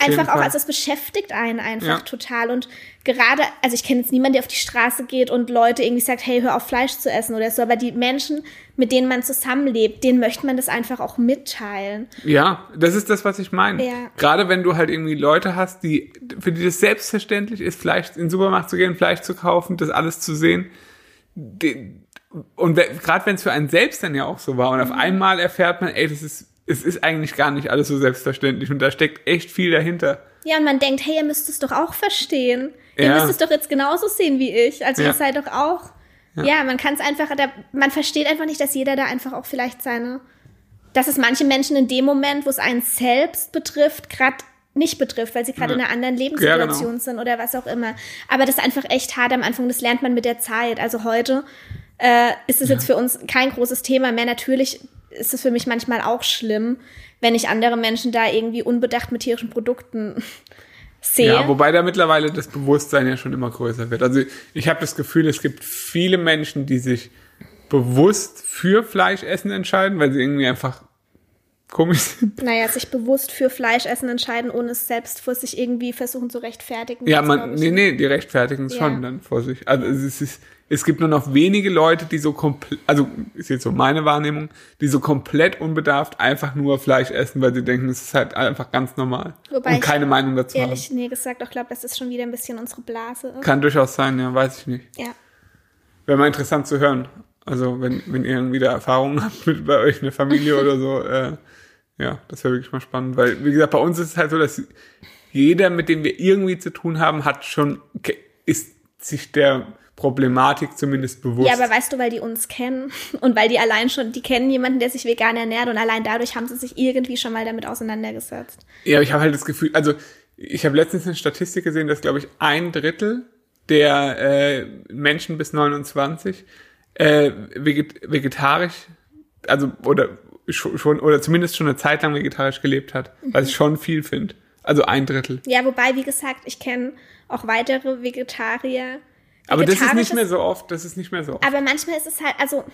Einfach auch, also es beschäftigt einen einfach Ja. total. Und gerade, also ich kenne jetzt niemanden, der auf die Straße geht und Leute irgendwie sagt, hey, hör auf Fleisch zu essen oder so, aber die Menschen, mit denen man zusammenlebt, denen möchte man das einfach auch mitteilen. Ja, das ist das, was ich meine. Ja. Gerade wenn du halt irgendwie Leute hast, die, für die das selbstverständlich ist, Fleisch in den Supermarkt zu gehen, Fleisch zu kaufen, das alles zu sehen. Die, und gerade wenn es für einen selbst dann ja auch so war und Mhm. auf einmal erfährt man, ey, das ist, es ist eigentlich gar nicht alles so selbstverständlich und da steckt echt viel dahinter. Ja, und man denkt, hey, ihr müsst es doch auch verstehen. Ihr Ja. müsst es doch jetzt genauso sehen wie ich. Also Ja. ihr seid doch auch. Ja, man kann es einfach, man versteht einfach nicht, dass jeder da einfach auch vielleicht seine, dass es manche Menschen in dem Moment, wo es einen selbst betrifft, gerade nicht betrifft, weil sie gerade in einer anderen Lebenssituation genau. sind oder was auch immer. Aber das ist einfach echt hart am Anfang, das lernt man mit der Zeit. Also heute äh, ist es jetzt für uns kein großes Thema mehr. Natürlich ist es für mich manchmal auch schlimm, wenn ich andere Menschen da irgendwie unbedacht mit tierischen Produkten sehe. Ja, wobei da mittlerweile das Bewusstsein ja schon immer größer wird. Also ich habe das Gefühl, es gibt viele Menschen, die sich bewusst für Fleischessen entscheiden, weil sie irgendwie einfach komisch sind. Naja, sich bewusst für Fleischessen entscheiden, ohne es selbst vor sich irgendwie versuchen zu rechtfertigen. Ja, man, ich nee, nee, die rechtfertigen es Ja. schon dann vor sich. Also es ist, es gibt nur noch wenige Leute, die so komplett, also ist jetzt so meine Wahrnehmung, die so komplett unbedarft einfach nur Fleisch essen, weil sie denken, es ist halt einfach ganz normal. Wobei und ich keine Meinung dazu Ehrlich, nee, gesagt, auch glaube, das schon wieder ein bisschen unsere Blase haben. ist. Kann durchaus sein, ja, weiß ich nicht. Ja. Wäre mal interessant zu hören. Also wenn, wenn ihr irgendwie da Erfahrungen habt mit bei euch in der Familie oder so, äh, ja, das wäre wirklich mal spannend. Weil, wie gesagt, bei uns ist es halt so, dass jeder, mit dem wir irgendwie zu tun haben, hat schon, ist sich der Problematik zumindest bewusst. Ja, aber weißt du, weil die uns kennen und weil die allein schon, die kennen jemanden, der sich vegan ernährt und allein dadurch haben sie sich irgendwie schon mal damit auseinandergesetzt. Ja, aber ich habe halt das Gefühl, also ich habe letztens eine Statistik gesehen, dass glaube ich ein Drittel der äh, Menschen bis 29 äh, veget vegetarisch, also oder schon, oder zumindest schon eine Zeit lang vegetarisch gelebt hat, was ich schon viel finde. Also ein Drittel. Ja, wobei, wie gesagt, ich kenne auch weitere Vegetarier. Aber das ist nicht mehr so oft, das ist nicht mehr so oft. Aber manchmal ist es halt, also,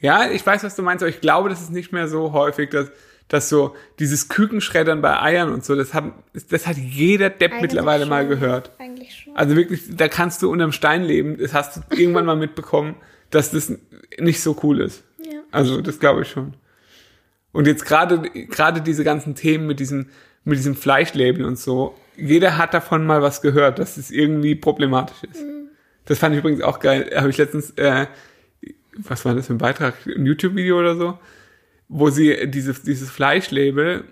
Ja, ich weiß, was du meinst, aber ich glaube, das ist nicht mehr so häufig, dass, dass so dieses Kükenschreddern bei Eiern und so, das hat, das hat jeder Depp eigentlich mittlerweile mal schon. gehört. Eigentlich schon. Also wirklich, da kannst du unterm Stein leben. Das hast du irgendwann mal mitbekommen, dass das nicht so cool ist. Ja. Also das glaube ich schon. Und jetzt gerade gerade diese ganzen Themen mit diesem mit diesem Fleischlabel und so, jeder hat davon mal was gehört, dass es irgendwie problematisch ist. Das fand ich übrigens auch geil. Habe ich letztens, äh, was war das für ein Beitrag, ein YouTube-Video oder so, wo sie dieses dieses Fleischlabel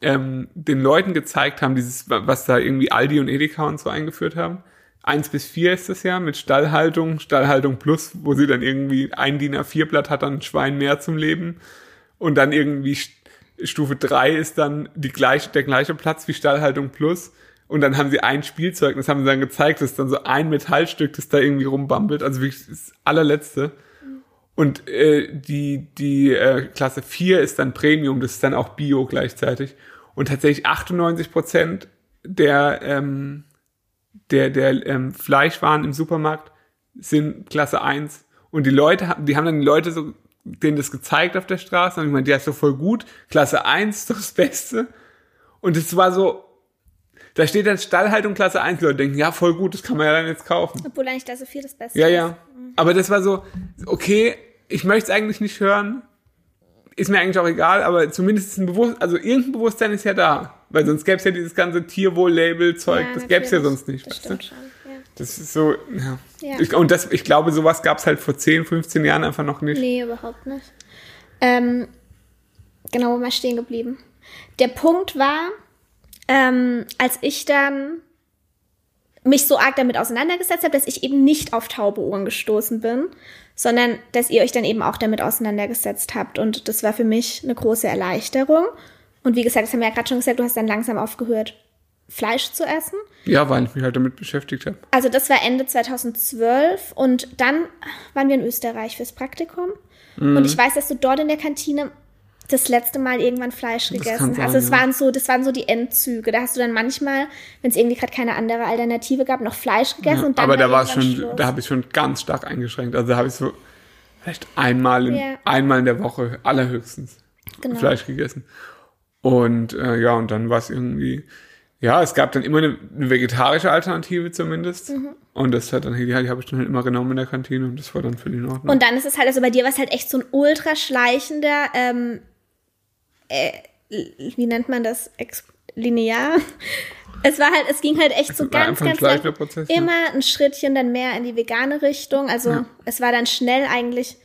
ähm, den Leuten gezeigt haben, dieses, was da irgendwie Aldi und Edeka und so eingeführt haben. Eins bis vier ist das ja mit Stallhaltung, Stallhaltung plus, wo sie dann irgendwie ein DIN A4-Blatt hat dann ein Schwein mehr zum Leben. Und dann irgendwie St- Stufe drei ist dann die gleiche, der gleiche Platz wie Stallhaltung plus. Und dann haben sie ein Spielzeug, das haben sie dann gezeigt, das ist dann so ein Metallstück, das da irgendwie rumbampelt. Also wirklich das allerletzte. Und äh, die, die äh, Klasse 4 ist dann Premium, das ist dann auch Bio gleichzeitig. Und tatsächlich 98 Prozent der, ähm, der, der ähm, Fleischwaren im Supermarkt sind Klasse 1. Und die Leute, die haben dann die Leute so, denen das gezeigt auf der Straße und ich meine, ja, ist doch voll gut. Klasse 1 ist doch das Beste. Und es war so, da steht dann Stallhaltung Klasse 1, die Leute denken, ja, voll gut, das kann man ja dann jetzt kaufen. Obwohl eigentlich da so viel das Beste Ja, ist. ja. Aber das war so, okay, ich möchte es eigentlich nicht hören. Ist mir eigentlich auch egal, aber zumindest ist ein Bewusst, also irgendein Bewusstsein ist ja da. Weil sonst gäbe es ja dieses ganze Tierwohl-Label-Zeug, Ja, das gäbe es ja sonst nicht. Das weißt du? schon, ja. Das ist so, ja. Ja. Ich, und das, ich glaube, sowas gab es halt vor 10, 15 Jahren einfach noch nicht. Nee, überhaupt nicht. Ähm, genau, wo ich stehen geblieben? Der Punkt war, ähm, als ich dann mich so arg damit auseinandergesetzt habe, dass ich eben nicht auf taube Ohren gestoßen bin, sondern dass ihr euch dann eben auch damit auseinandergesetzt habt. Und das war für mich eine große Erleichterung. Und wie gesagt, das haben wir ja gerade schon gesagt, du hast dann langsam aufgehört, Fleisch zu essen. Ja, weil ich mich halt damit beschäftigt habe. Also das war Ende 2012 und dann waren wir in Österreich fürs Praktikum. Mhm. Und ich weiß, dass du dort in der Kantine das letzte Mal irgendwann Fleisch gegessen sein, hast. Also es ja. waren so, das waren so die Endzüge. Da hast du dann manchmal, wenn es irgendwie gerade keine andere Alternative gab, noch Fleisch gegessen Ja, und dann aber da war es schon, Schluss. da habe ich schon ganz stark eingeschränkt. Also da habe ich so vielleicht einmal in, Ja. einmal in der Woche allerhöchstens Genau. Fleisch gegessen. Und äh, ja, und dann war es irgendwie, ja, es gab dann immer eine, eine vegetarische Alternative zumindest. Mhm. Und das hat dann, die, die habe ich dann halt immer genommen in der Kantine und das war dann völlig in Ordnung. Und dann ist es halt, also bei dir war es halt echt so ein ultraschleichender, ähm, äh, wie nennt man das? Ex linear. Es war halt, es ging halt echt so war ganz, ganz schleichender langsam. Prozess, immer ein Schrittchen dann mehr in die vegane Richtung. Also es war dann schnell eigentlich.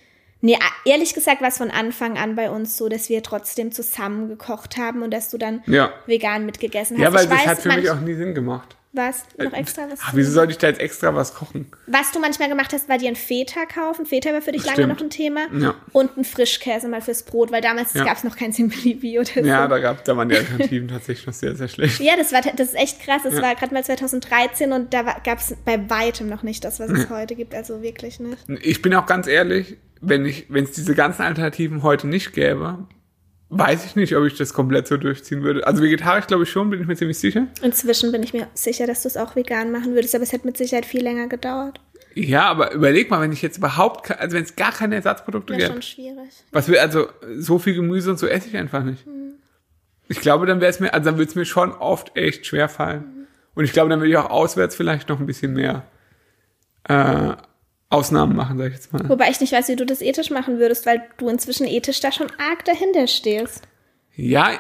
Nee, ehrlich gesagt war es von Anfang an bei uns so, dass wir trotzdem zusammen gekocht haben und dass du dann ja. vegan mitgegessen hast. Ja, weil ich das weiß, hat für mich auch nie Sinn gemacht. Was? Noch extra was? Ach, wieso sollte ich da jetzt extra was kochen? Was du manchmal gemacht hast, war dir ein Feta kaufen. Feta war für dich lange Stimmt. noch ein Thema. Ja. Und ein Frischkäse mal fürs Brot, weil damals Ja. gab es noch kein Simply oder so. Ja, da, gab, da waren die Alternativen tatsächlich noch sehr, sehr schlecht. Ja, das war das ist echt krass. Das Ja. war gerade mal 2013 und da gab es bei weitem noch nicht das, was es heute gibt. Also wirklich nicht. Ich bin auch ganz ehrlich, wenn ich, wenn es diese ganzen Alternativen heute nicht gäbe, weiß ich nicht, ob ich das komplett so durchziehen würde. Also vegetarisch glaube ich schon, bin ich mir ziemlich sicher. Inzwischen bin ich mir sicher, dass du es auch vegan machen würdest, aber es hätte mit Sicherheit viel länger gedauert. Ja, aber überleg mal, wenn ich jetzt überhaupt, also wenn es gar keine Ersatzprodukte Wäre gäbe. schon schwierig. Was wir, also so viel Gemüse und so esse ich einfach nicht. Ich glaube, dann wäre es mir, also dann würde es mir schon oft echt schwer fallen. Und ich glaube, dann würde ich auch auswärts vielleicht noch ein bisschen mehr äh, Ausnahmen machen, sag ich jetzt mal. Wobei ich nicht weiß, wie du das ethisch machen würdest, weil du inzwischen ethisch da schon arg dahinter stehst. Ja,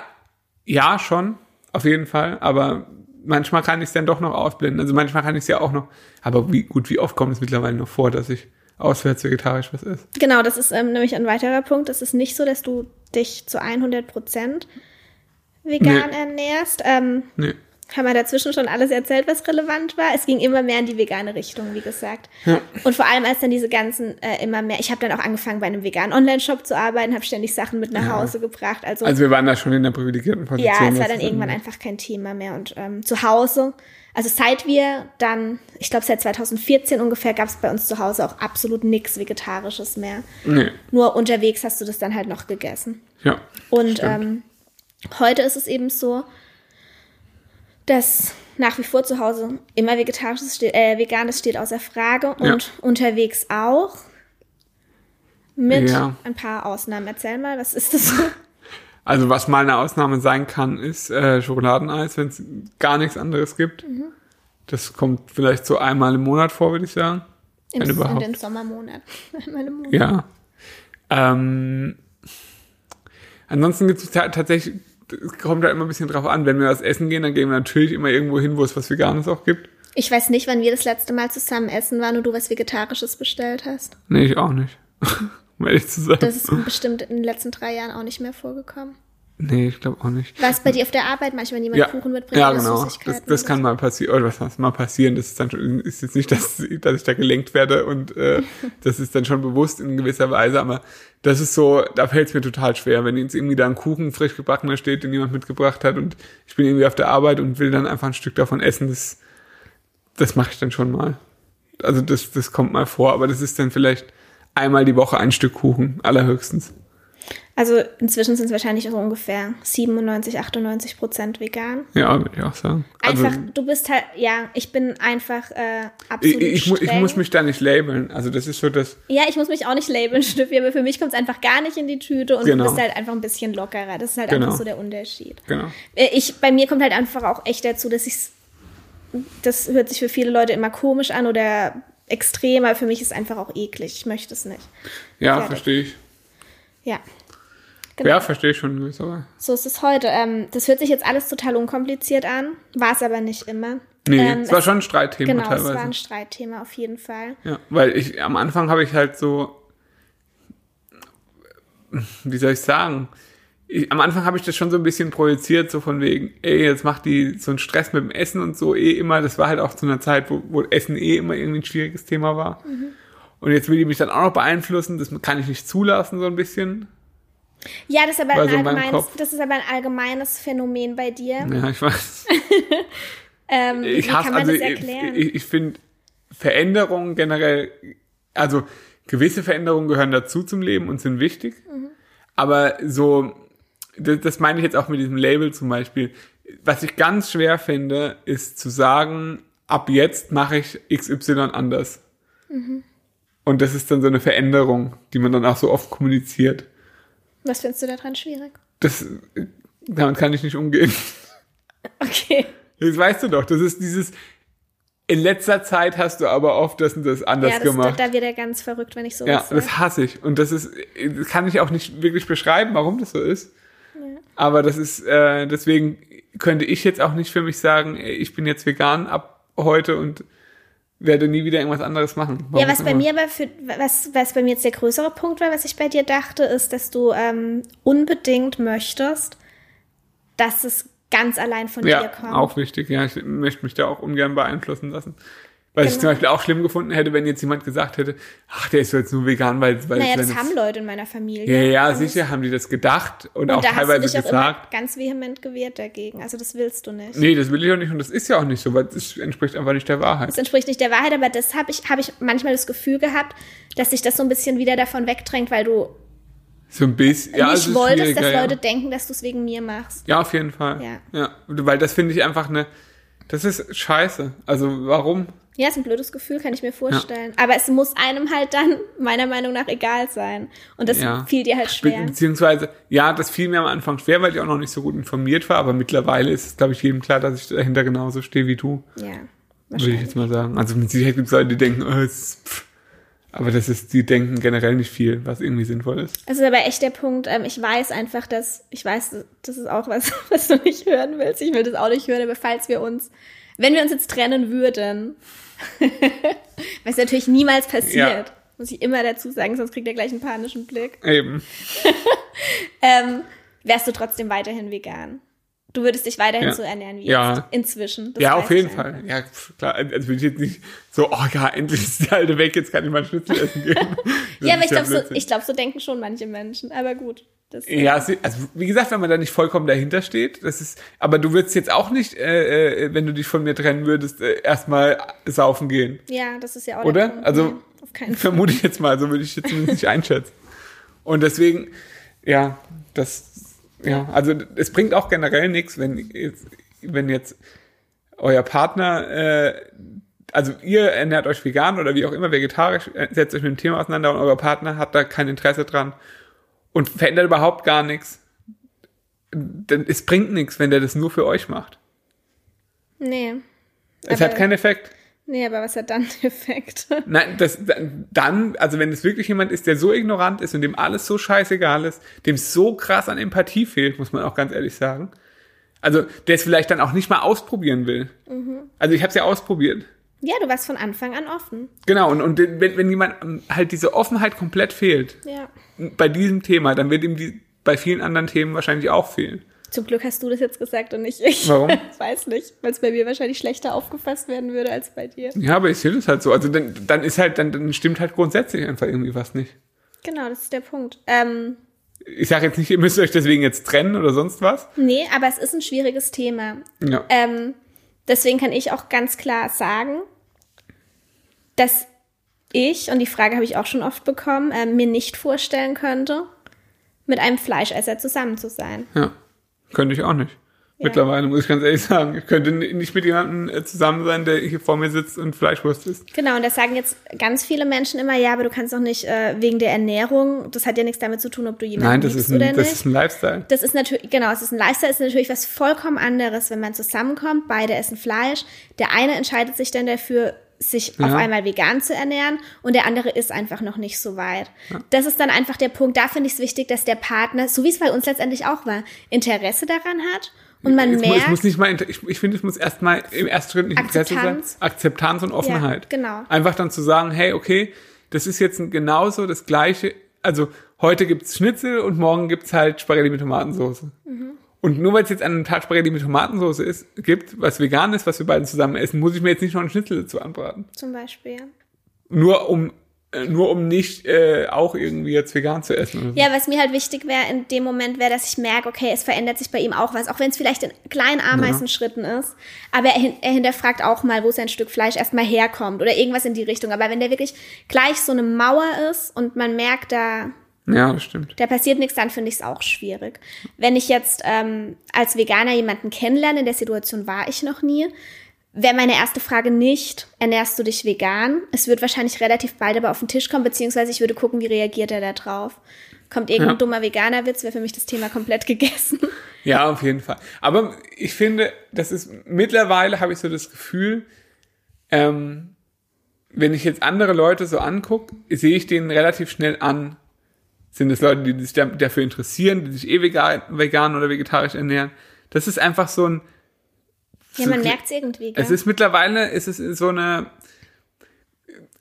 ja, schon, auf jeden Fall. Aber manchmal kann ich es dann doch noch ausblenden. Also manchmal kann ich es ja auch noch. Aber wie gut, wie oft kommt es mittlerweile noch vor, dass ich auswärts vegetarisch was esse? Genau, das ist ähm, nämlich ein weiterer Punkt. Es ist nicht so, dass du dich zu 100 Prozent vegan Nee. ernährst. Ähm, Nee. Haben wir dazwischen schon alles erzählt, was relevant war. Es ging immer mehr in die vegane Richtung, wie gesagt. Ja. Und vor allem, als dann diese ganzen äh, immer mehr, ich habe dann auch angefangen, bei einem veganen Online-Shop zu arbeiten, habe ständig Sachen mit nach Ja. Hause gebracht. Also, Also wir waren da schon in der privilegierten Position. ja, es war dann irgendwann angeht. einfach kein Thema mehr. Und ähm, zu Hause, also seit wir dann, ich glaube seit 2014 ungefähr, gab es bei uns zu Hause auch absolut nichts Vegetarisches mehr. Nee. Nur unterwegs hast du das dann halt noch gegessen. Ja. Und ähm, heute ist es eben so, dass nach wie vor zu Hause immer vegetarisches, ste äh, veganes steht außer Frage Ja. und unterwegs auch. Mit Ja. ein paar Ausnahmen. Erzähl mal, was ist das? Also was mal eine Ausnahme sein kann, ist äh, Schokoladeneis, wenn es gar nichts anderes gibt. Mhm. Das kommt vielleicht so einmal im Monat vor, würde ich sagen. Im, Wenn in überhaupt. den Sommermonaten. Einmal im Monat. Ja. Ähm, ansonsten gibt es tatsächlich, es kommt halt immer ein bisschen drauf an, wenn wir was essen gehen, dann gehen wir natürlich immer irgendwo hin, wo es was Veganes auch gibt. Ich weiß nicht, wann wir das letzte Mal zusammen essen waren und du was Vegetarisches bestellt hast. Nee, ich auch nicht. um ehrlich zu sein. Das ist bestimmt in den letzten drei Jahren auch nicht mehr vorgekommen. Nee, ich glaube auch nicht. War es bei dir auf der Arbeit manchmal, wenn jemand Ja, Kuchen mitbringt ja genau. Das, das kann mal passieren, oder was heißt mal passieren, das ist dann schon, ist jetzt nicht, dass, dass ich da gelenkt werde und äh, das ist dann schon bewusst in gewisser Weise, aber das ist so, da fällt es mir total schwer, wenn jetzt irgendwie da ein Kuchen frisch gebackener steht, den jemand mitgebracht hat und ich bin irgendwie auf der Arbeit und will dann einfach ein Stück davon essen, das, das mache ich dann schon mal. Also das, das kommt mal vor, aber das ist dann vielleicht einmal die Woche ein Stück Kuchen, allerhöchstens. Also inzwischen sind es wahrscheinlich so ungefähr 97, 98 Prozent vegan. Ja, würde ich auch sagen. Also, Einfach, du bist halt, ja, ich bin einfach äh, ich, absolut ich, ich streng. muss mich da nicht labeln. Also das ist so das, ja, ich muss mich auch nicht labeln, Stüffi, aber für mich kommt es einfach gar nicht in die Tüte und Genau. du bist halt einfach ein bisschen lockerer. Das ist halt Genau. einfach so der Unterschied. genau. Äh, Ich, bei mir kommt halt einfach auch echt dazu, dass ich das hört sich für viele Leute immer komisch an oder extrem, aber für mich ist es einfach auch eklig. Ich möchte es nicht. Ja, Fertig. verstehe ich. Ja. Genau. Ja, verstehe ich schon. So ist es heute. Ähm, das hört sich jetzt alles total unkompliziert an, war es aber nicht immer. Nee, ähm, es war schon ein Streitthema Genau, es teilweise. war ein Streitthema auf jeden Fall. ja, weil ich am Anfang habe ich halt so, wie soll ich sagen? Ich, am Anfang habe ich das schon so ein bisschen projiziert, so von wegen, ey, jetzt macht die so einen Stress mit dem Essen und so eh immer. Das war halt auch zu einer Zeit, wo, wo Essen eh immer irgendwie ein schwieriges Thema war. Mhm. Und jetzt will die mich dann auch noch beeinflussen, das kann ich nicht zulassen, so ein bisschen. Ja, das ist aber War ein allgemeines, das ist aber ein allgemeines Phänomen bei dir. Ja, ich weiß. Ähm, wie ich hasse, kann man also das ich, erklären? ich, ich finde Veränderungen generell, also gewisse Veränderungen gehören dazu zum Leben und sind wichtig. Mhm. Aber so, das, das meine ich jetzt auch mit diesem Label zum Beispiel. Was ich ganz schwer finde, ist zu sagen, ab jetzt mache ich XY anders. Mhm. Und das ist dann so eine Veränderung, die man dann auch so oft kommuniziert. Was findest du daran schwierig? Das, damit kann ich nicht umgehen. Okay. Das weißt du doch. Das ist dieses, in letzter Zeit hast du aber oft das und das anders ja, das, gemacht. da wird er ganz verrückt, wenn ich sowas ja, sage. das hasse ich. Und das ist, das kann ich auch nicht wirklich beschreiben, warum das so ist. Aber das ist, äh, deswegen könnte ich jetzt auch nicht für mich sagen, ich bin jetzt vegan ab heute und werde nie wieder irgendwas anderes machen. Ja, Warum was bei mir aber für, was, was bei mir jetzt der größere Punkt war, was ich bei dir dachte, ist, dass du ähm, unbedingt möchtest, dass es ganz allein von dir Ja, kommt. auch wichtig. Ja, ich möchte mich da auch ungern beeinflussen lassen. Was ich Genau. zum Beispiel auch schlimm gefunden hätte, wenn jetzt jemand gesagt hätte, ach, der ist jetzt nur vegan, weil, weil naja, das haben Leute in meiner Familie. Ja, ja, sicher haben die das gedacht und, Und auch da hast du teilweise dich auch gesagt. immer ganz vehement gewehrt dagegen. Also das willst du nicht. Nee, das will ich auch nicht und das ist ja auch nicht so, weil es entspricht einfach nicht der Wahrheit. Das entspricht nicht der Wahrheit, aber das habe ich, hab ich manchmal das Gefühl gehabt, dass sich das so ein bisschen wieder davon wegdrängt, weil du So ein bisschen. Ja, wolltest, schwieriger, dass ja. Leute denken, dass du es wegen mir machst. Ja, auf jeden Fall. Ja. ja. Weil das finde ich einfach eine, das ist scheiße. Also warum? Ja, ist ein blödes Gefühl, kann ich mir vorstellen. Aber es muss einem halt dann meiner Meinung nach egal sein. Und das Ja. fiel dir halt Be schwer. beziehungsweise, ja, das fiel mir am Anfang schwer, weil ich auch noch nicht so gut informiert war, aber mittlerweile ist es, glaube ich, jedem klar, dass ich dahinter genauso stehe wie du, Ja, würde ich jetzt mal sagen. Also mit Sicherheit gibt es Leute, die denken, oh, es ist, pff. aber das ist, die denken generell nicht viel, was irgendwie sinnvoll ist. Es ist aber echt der Punkt, ähm, ich weiß einfach, dass, ich weiß, das ist auch was, was du nicht hören willst. Ich will das auch nicht hören, aber falls wir uns, wenn wir uns jetzt trennen würden, was natürlich niemals passiert, Ja. muss ich immer dazu sagen, sonst kriegt er gleich einen panischen Blick, Eben. ähm, wärst du trotzdem weiterhin vegan. Du würdest dich weiterhin Ja. so ernähren wie Ja. jetzt. Inzwischen. Das ja, auf jeden Fall. einfach. Ja, klar. Also will ich jetzt nicht so, oh ja, endlich ist die alte weg, jetzt kann ich mal Schnitzel essen gehen. Ja, aber ich glaube, so, ich glaub, so denken schon manche Menschen. Aber gut. Das, Ja, sie- also wie gesagt, wenn man da nicht vollkommen dahinter steht, das ist, aber du würdest jetzt auch nicht, äh, äh, wenn du dich von mir trennen würdest, äh, erstmal saufen gehen. ja, das ist ja auch Oder? der Punkt. Also, Nee, auf keinen Fall. Vermute ich jetzt mal, so würde ich jetzt zumindest nicht einschätzen. Und deswegen, ja, das, ja, also es bringt auch generell nichts, wenn jetzt, wenn jetzt euer Partner, äh, also ihr ernährt euch vegan oder wie auch immer vegetarisch, äh, setzt euch mit dem Thema auseinander und euer Partner hat da kein Interesse dran und verändert überhaupt gar nichts. Denn es bringt nichts, wenn der das nur für euch macht. Nee. Es hat keinen Effekt. Nee, aber was hat dann Effekt? Nein, das dann, also wenn es wirklich jemand ist, der so ignorant ist und dem alles so scheißegal ist, dem so krass an Empathie fehlt, muss man auch ganz ehrlich sagen. Also der es vielleicht dann auch nicht mal ausprobieren will. Also ich habe es ja ausprobiert. Ja, du warst von Anfang an offen. Genau, und, und wenn, wenn jemand ähm, halt diese Offenheit komplett fehlt Ja. bei diesem Thema, dann wird ihm die bei vielen anderen Themen wahrscheinlich auch fehlen. Zum Glück hast du das jetzt gesagt und nicht ich. Warum? Ich weiß nicht, weil es bei mir wahrscheinlich schlechter aufgefasst werden würde als bei dir. Ja, aber ich sehe das halt so. Also dann, dann ist halt, dann, dann stimmt halt grundsätzlich einfach irgendwie was nicht. Genau, das ist der Punkt. Ähm, Ich sage jetzt nicht, ihr müsst euch deswegen jetzt trennen oder sonst was. nee, aber es ist ein schwieriges Thema. Ja. Ähm, deswegen kann ich auch ganz klar sagen, dass ich, und die Frage habe ich auch schon oft bekommen, ähm, mir nicht vorstellen könnte, mit einem Fleischesser zusammen zu sein. Ja, könnte ich auch nicht. Mittlerweile muss ich ganz ehrlich sagen, ich könnte nicht mit jemandem äh, zusammen sein, der hier vor mir sitzt und Fleischwurst isst. Genau, und das sagen jetzt ganz viele Menschen immer, ja, aber du kannst doch nicht äh, wegen der Ernährung, das hat ja nichts damit zu tun, ob du jemanden Nein, das ist, ein, das nicht. ist ein Lifestyle. Das ist natürlich, genau, es ist ein Lifestyle, es ist natürlich was vollkommen anderes, wenn man zusammenkommt, beide essen Fleisch. Der eine entscheidet sich dann dafür, sich auf Ja. einmal vegan zu ernähren und der andere ist einfach noch nicht so weit. Das ist dann einfach der Punkt, da finde ich es wichtig, dass der Partner, so wie es bei uns letztendlich auch war, Interesse daran hat und man Es, mu- es merkt, muss nicht mal, ich, ich finde, es muss erstmal im ersten Schritt nicht Interesse sein. Akzeptanz. Akzeptanz und Offenheit. genau. Einfach dann zu sagen, hey, okay, das ist jetzt genauso das gleiche. Also heute gibt's Schnitzel und morgen gibt's halt Spaghetti mit Tomatensauce. Mhm. Und nur weil es jetzt an einem Tag Spaghetti mit Tomatensauce ist, gibt, was vegan ist, was wir beide zusammen essen, muss ich mir jetzt nicht noch einen Schnitzel dazu anbraten. zum Beispiel. Nur um, äh, nur um nicht äh, auch irgendwie jetzt vegan zu essen. Ja, was mir halt wichtig wäre in dem Moment, wäre, dass ich merke, okay, es verändert sich bei ihm auch was, auch wenn es vielleicht in kleinen Ameisenschritten ist. Aber er, er hinterfragt auch mal, wo sein Stück Fleisch erstmal herkommt oder irgendwas in die Richtung. Aber wenn der wirklich gleich so eine Mauer ist und man merkt, da, Ja, das stimmt. da passiert nichts, dann finde ich es auch schwierig. Wenn ich jetzt ähm, als Veganer jemanden kennenlerne, in der Situation war ich noch nie, wäre meine erste Frage nicht, ernährst du dich vegan? Es wird wahrscheinlich relativ bald aber auf den Tisch kommen, beziehungsweise ich würde gucken, wie reagiert er da drauf. Kommt irgendein Ja. dummer Veganerwitz, wäre für mich das Thema komplett gegessen. Ja, auf jeden Fall. Aber ich finde, das ist mittlerweile habe ich so das Gefühl, ähm, wenn ich jetzt andere Leute so angucke, sehe ich denen relativ schnell an. Sind es Leute, die sich da- dafür interessieren, die sich eh vegan, vegan oder vegetarisch ernähren? Das ist einfach so ein. Ja, so- man merkt es irgendwie. Gell? Es ist mittlerweile, es ist so eine,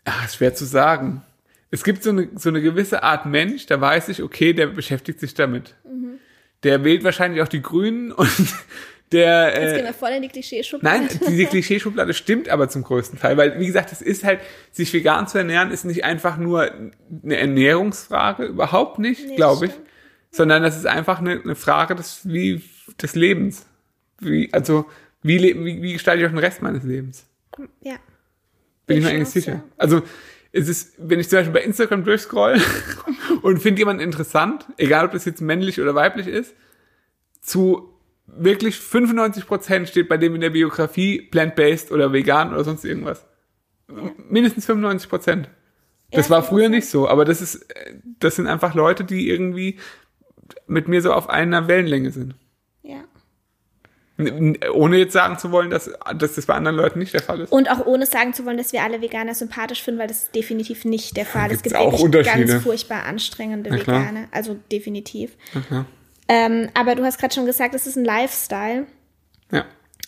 ach, schwer zu sagen. Es gibt so eine, so eine gewisse Art Mensch, da weiß ich, okay, der beschäftigt sich damit. Der wählt wahrscheinlich auch die Grünen und der. Jetzt Äh, gehen wir voll in die Klischeeschublade. Nein, diese Klischeeschublade stimmt aber zum größten Teil, weil wie gesagt, es ist halt, sich vegan zu ernähren, ist nicht einfach nur eine Ernährungsfrage, überhaupt nicht, Nee, glaube ich, sondern das ist einfach eine, eine Frage des, wie, des Lebens. Wie, also, wie, wie, wie gestalte ich auch den Rest meines Lebens? Ja. Bin ich mir eigentlich sicher. sagen. Also, es ist, wenn ich zum Beispiel bei Instagram durchscroll und finde jemanden interessant, egal ob das jetzt männlich oder weiblich ist, zu wirklich 95 Prozent steht bei dem in der Biografie plant-based oder vegan oder sonst irgendwas. Mindestens 95 Prozent. Das Ja, war früher nicht so, aber das ist, das sind einfach Leute, die irgendwie mit mir so auf einer Wellenlänge sind. Ja. Ohne jetzt sagen zu wollen, dass, dass das bei anderen Leuten nicht der Fall ist. Und auch ohne sagen zu wollen, dass wir alle Veganer sympathisch finden, weil das ist definitiv nicht der Fall. Es gibt auch ganz furchtbar anstrengende Na klar. Veganer. Also definitiv. Okay. Ähm, aber du hast gerade schon gesagt, es ist ein Lifestyle. Ja.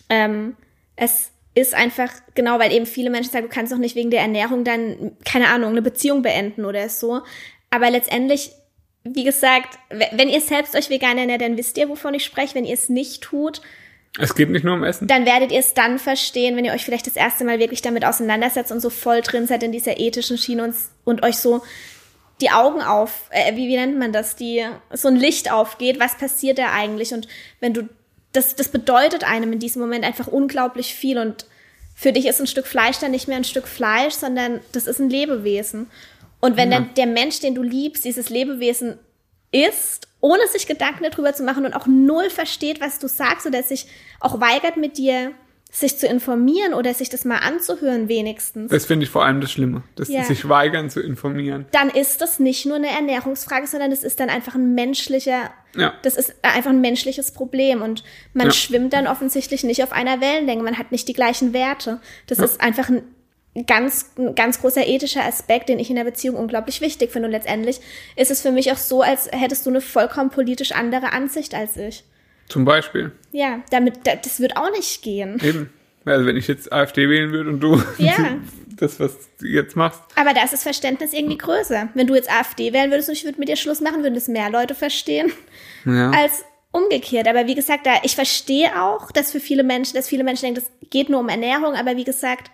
Ähm, es ist einfach, genau, weil eben viele Menschen sagen, du kannst doch nicht wegen der Ernährung dann, keine Ahnung, eine Beziehung beenden oder so. Aber letztendlich, wie gesagt, wenn ihr selbst euch vegan ernährt, dann wisst ihr, wovon ich spreche. Wenn ihr es nicht tut, Es geht nicht nur um Essen. dann werdet ihr es dann verstehen, wenn ihr euch vielleicht das erste Mal wirklich damit auseinandersetzt und so voll drin seid in dieser ethischen Schiene und, und euch so die Augen auf, äh, wie, wie nennt man das, die, so ein Licht aufgeht, was passiert da eigentlich? Und wenn du, das, das bedeutet einem in diesem Moment einfach unglaublich viel und für dich ist ein Stück Fleisch dann nicht mehr ein Stück Fleisch, sondern das ist ein Lebewesen. Und wenn dann der Mensch, den du liebst, dieses Lebewesen ist, ohne sich Gedanken darüber zu machen und auch null versteht, was du sagst oder sich auch weigert mit dir sich zu informieren oder sich das mal anzuhören wenigstens, Das finde ich vor allem das Schlimme, dass Ja. die sich weigern zu informieren. dann ist das nicht nur eine Ernährungsfrage, sondern das ist dann einfach ein menschlicher, Ja. das ist einfach ein menschliches Problem und man Ja. schwimmt dann offensichtlich nicht auf einer Wellenlänge, man hat nicht die gleichen Werte. Das ist einfach ein ganz, ein ganz großer ethischer Aspekt, den ich in der Beziehung unglaublich wichtig finde. Und letztendlich ist es für mich auch so, als hättest du eine vollkommen politisch andere Ansicht als ich. Zum Beispiel. Ja, damit, da- das wird auch nicht gehen. Eben. Also wenn ich jetzt AfD wählen würde und du Ja. das, was du jetzt machst. Aber da ist das Verständnis irgendwie größer. Wenn du jetzt AfD wählen würdest und ich würde mit dir Schluss machen, würden das mehr Leute verstehen Ja. als umgekehrt. Aber wie gesagt, da, ich verstehe auch, dass für viele Menschen, dass viele Menschen denken, das geht nur um Ernährung, aber wie gesagt,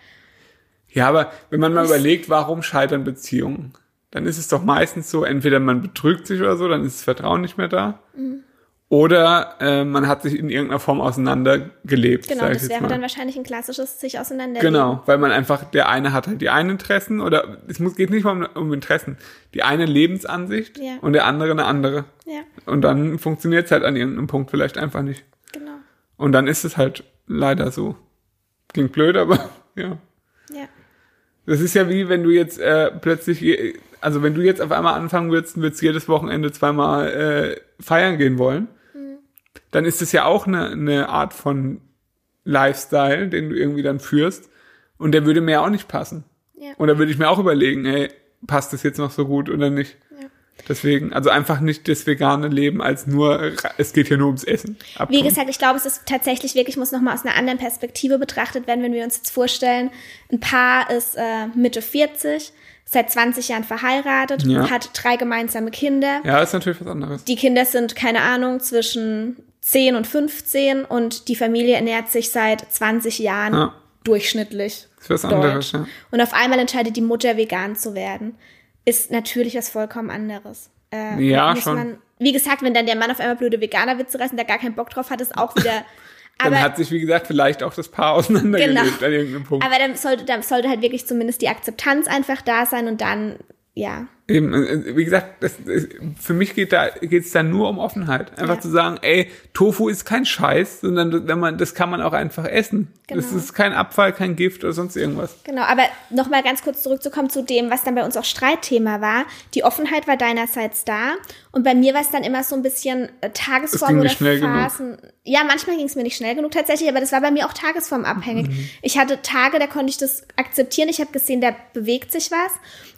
Ja, aber wenn man mal überlegt, warum scheitern Beziehungen, dann ist es doch meistens so, entweder man betrügt sich oder so, dann ist das Vertrauen nicht mehr da. Mhm. Oder äh, man hat sich in irgendeiner Form auseinandergelebt. genau, das wäre dann wahrscheinlich ein klassisches sich auseinanderlegen. Genau, weil man einfach, der eine hat halt die einen Interessen oder es muss, geht nicht mal um, um Interessen. Die eine Lebensansicht Ja. und der andere eine andere. Ja, Und dann funktioniert es halt an irgendeinem Punkt vielleicht einfach nicht. genau. Und dann ist es halt leider so. Klingt blöd, aber ja. Ja. Das ist ja wie wenn du jetzt äh, plötzlich, je- also wenn du jetzt auf einmal anfangen würdest, würdest jedes Wochenende zweimal äh, feiern gehen wollen, dann ist es ja auch eine, eine Art von Lifestyle, den du irgendwie dann führst. Und der würde mir auch nicht passen. Ja. Und da würde ich mir auch überlegen, ey, passt das jetzt noch so gut oder nicht? Ja. Deswegen, also einfach nicht das vegane Leben als nur, es geht hier nur ums Essen. Wie abtun. gesagt, ich glaube, es ist tatsächlich wirklich, muss nochmal aus einer anderen Perspektive betrachtet werden, wenn wir uns jetzt vorstellen, ein Paar ist äh, Mitte 40, seit 20 Jahren verheiratet, Ja. hat drei gemeinsame Kinder. Ja, ist natürlich was anderes. Die Kinder sind, keine Ahnung, zwischen 10 und 15 und die Familie ernährt sich seit 20 Jahren Ja. durchschnittlich. Ist was anderes, ja. Und auf einmal entscheidet die Mutter, vegan zu werden. Ist natürlich was vollkommen anderes. Äh, Ja, schon. Man, wie gesagt, wenn dann der Mann auf einmal blöde Veganer-Witze reißt und da gar keinen Bock drauf hat, ist auch wieder. Dann aber, hat sich, wie gesagt, vielleicht auch das Paar auseinandergelebt Genau. an irgendeinem Punkt. aber dann sollte, dann sollte halt wirklich zumindest die Akzeptanz einfach da sein und dann, ja. Eben, äh, wie gesagt, das, das, für mich geht da geht's da nur um Offenheit. Einfach Ja. zu sagen, ey, Tofu ist kein Scheiß, sondern wenn man, das kann man auch einfach essen. Das Genau. ist kein Abfall, kein Gift oder sonst irgendwas. Genau, aber nochmal ganz kurz zurückzukommen zu dem, was dann bei uns auch Streitthema war. Die Offenheit war deinerseits da und bei mir war es dann immer so ein bisschen äh, Tagesform oder schnell genug. Phasen. Ja, manchmal ging es mir nicht schnell genug tatsächlich, aber das war bei mir auch tagesformabhängig. Mhm. Ich hatte Tage, da konnte ich das akzeptieren. Ich habe gesehen, da bewegt sich was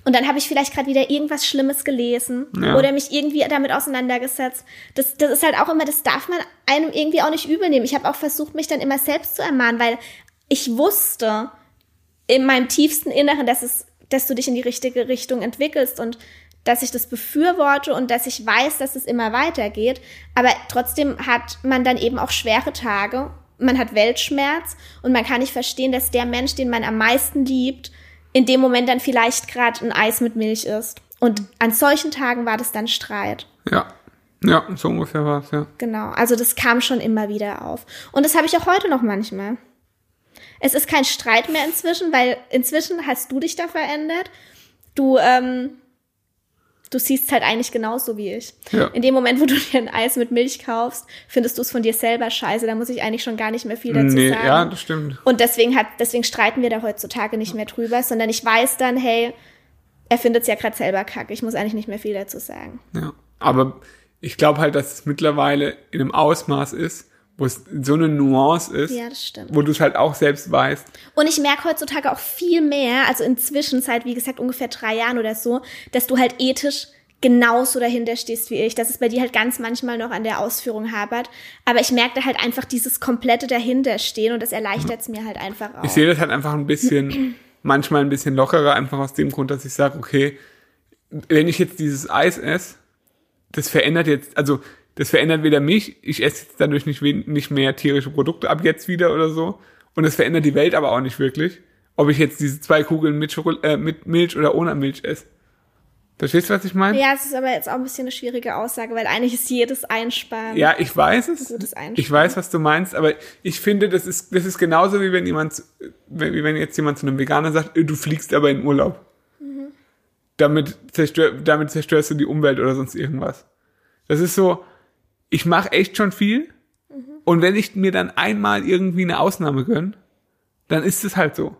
und dann habe ich vielleicht gerade wieder irgendwas Schlimmes gelesen Ja. oder mich irgendwie damit auseinandergesetzt. Das, das ist halt auch immer, das darf man einem irgendwie auch nicht übel nehmen. Ich habe auch versucht, mich dann immer selbst zu ermahnen, weil ich wusste, in meinem tiefsten Inneren, dass es, dass du dich in die richtige Richtung entwickelst und dass ich das befürworte und dass ich weiß, dass es immer weitergeht. Aber trotzdem hat man dann eben auch schwere Tage man hat Weltschmerz und man kann nicht verstehen, dass der Mensch, den man am meisten liebt, in dem Moment dann vielleicht gerade ein Eis mit Milch ist. Und an solchen Tagen war das dann Streit. Ja. Ja, so ungefähr war es, ja. Genau, also das kam schon immer wieder auf. Und das habe ich auch heute noch manchmal. Es ist kein Streit mehr inzwischen, weil inzwischen hast du dich da verändert. Du, ähm, du siehst halt eigentlich genauso wie ich. Ja. In dem Moment, wo du dir ein Eis mit Milch kaufst, findest du es von dir selber scheiße. Da muss ich eigentlich schon gar nicht mehr viel dazu Nee, sagen. ja, das stimmt. Und deswegen hat, deswegen streiten wir da heutzutage nicht mehr drüber, sondern ich weiß dann, hey, er findet es ja gerade selber kacke. Ich muss eigentlich nicht mehr viel dazu sagen. Ja. Aber ich glaube halt, dass es mittlerweile in einem Ausmaß ist, wo es so eine Nuance ist, Ja, das stimmt. wo du es halt auch selbst weißt. Und ich merke heutzutage auch viel mehr, also inzwischen seit, wie gesagt, ungefähr drei Jahren oder so, dass du halt ethisch genauso dahinter stehst wie ich, dass es bei dir halt ganz manchmal noch an der Ausführung hapert. Aber ich merke da halt einfach dieses komplette dahinterstehen und das erleichtert es mir halt einfach auch. Ich sehe das halt einfach ein bisschen, manchmal ein bisschen lockerer, einfach aus dem Grund, dass ich sage, okay, wenn ich jetzt dieses Eis esse, das verändert jetzt, also das verändert weder mich, ich esse jetzt dadurch nicht, nicht mehr tierische Produkte ab jetzt wieder oder so. Und es verändert die Welt aber auch nicht wirklich, ob ich jetzt diese zwei Kugeln mit, Schokol äh, mit Milch oder ohne Milch esse. Verstehst du, was ich meine? ja, es ist aber jetzt auch ein bisschen eine schwierige Aussage, weil eigentlich ist jedes Einsparen. Ja, ich weiß es. Ich weiß, was du meinst, aber ich finde, das ist, das ist genauso wie wenn jemand, wie wenn jetzt jemand zu einem Veganer sagt, du fliegst aber in Urlaub. Damit, zerstör, damit zerstörst du die Umwelt oder sonst irgendwas. Das ist so, ich mache echt schon viel und wenn ich mir dann einmal irgendwie eine Ausnahme gönn, dann ist es halt so.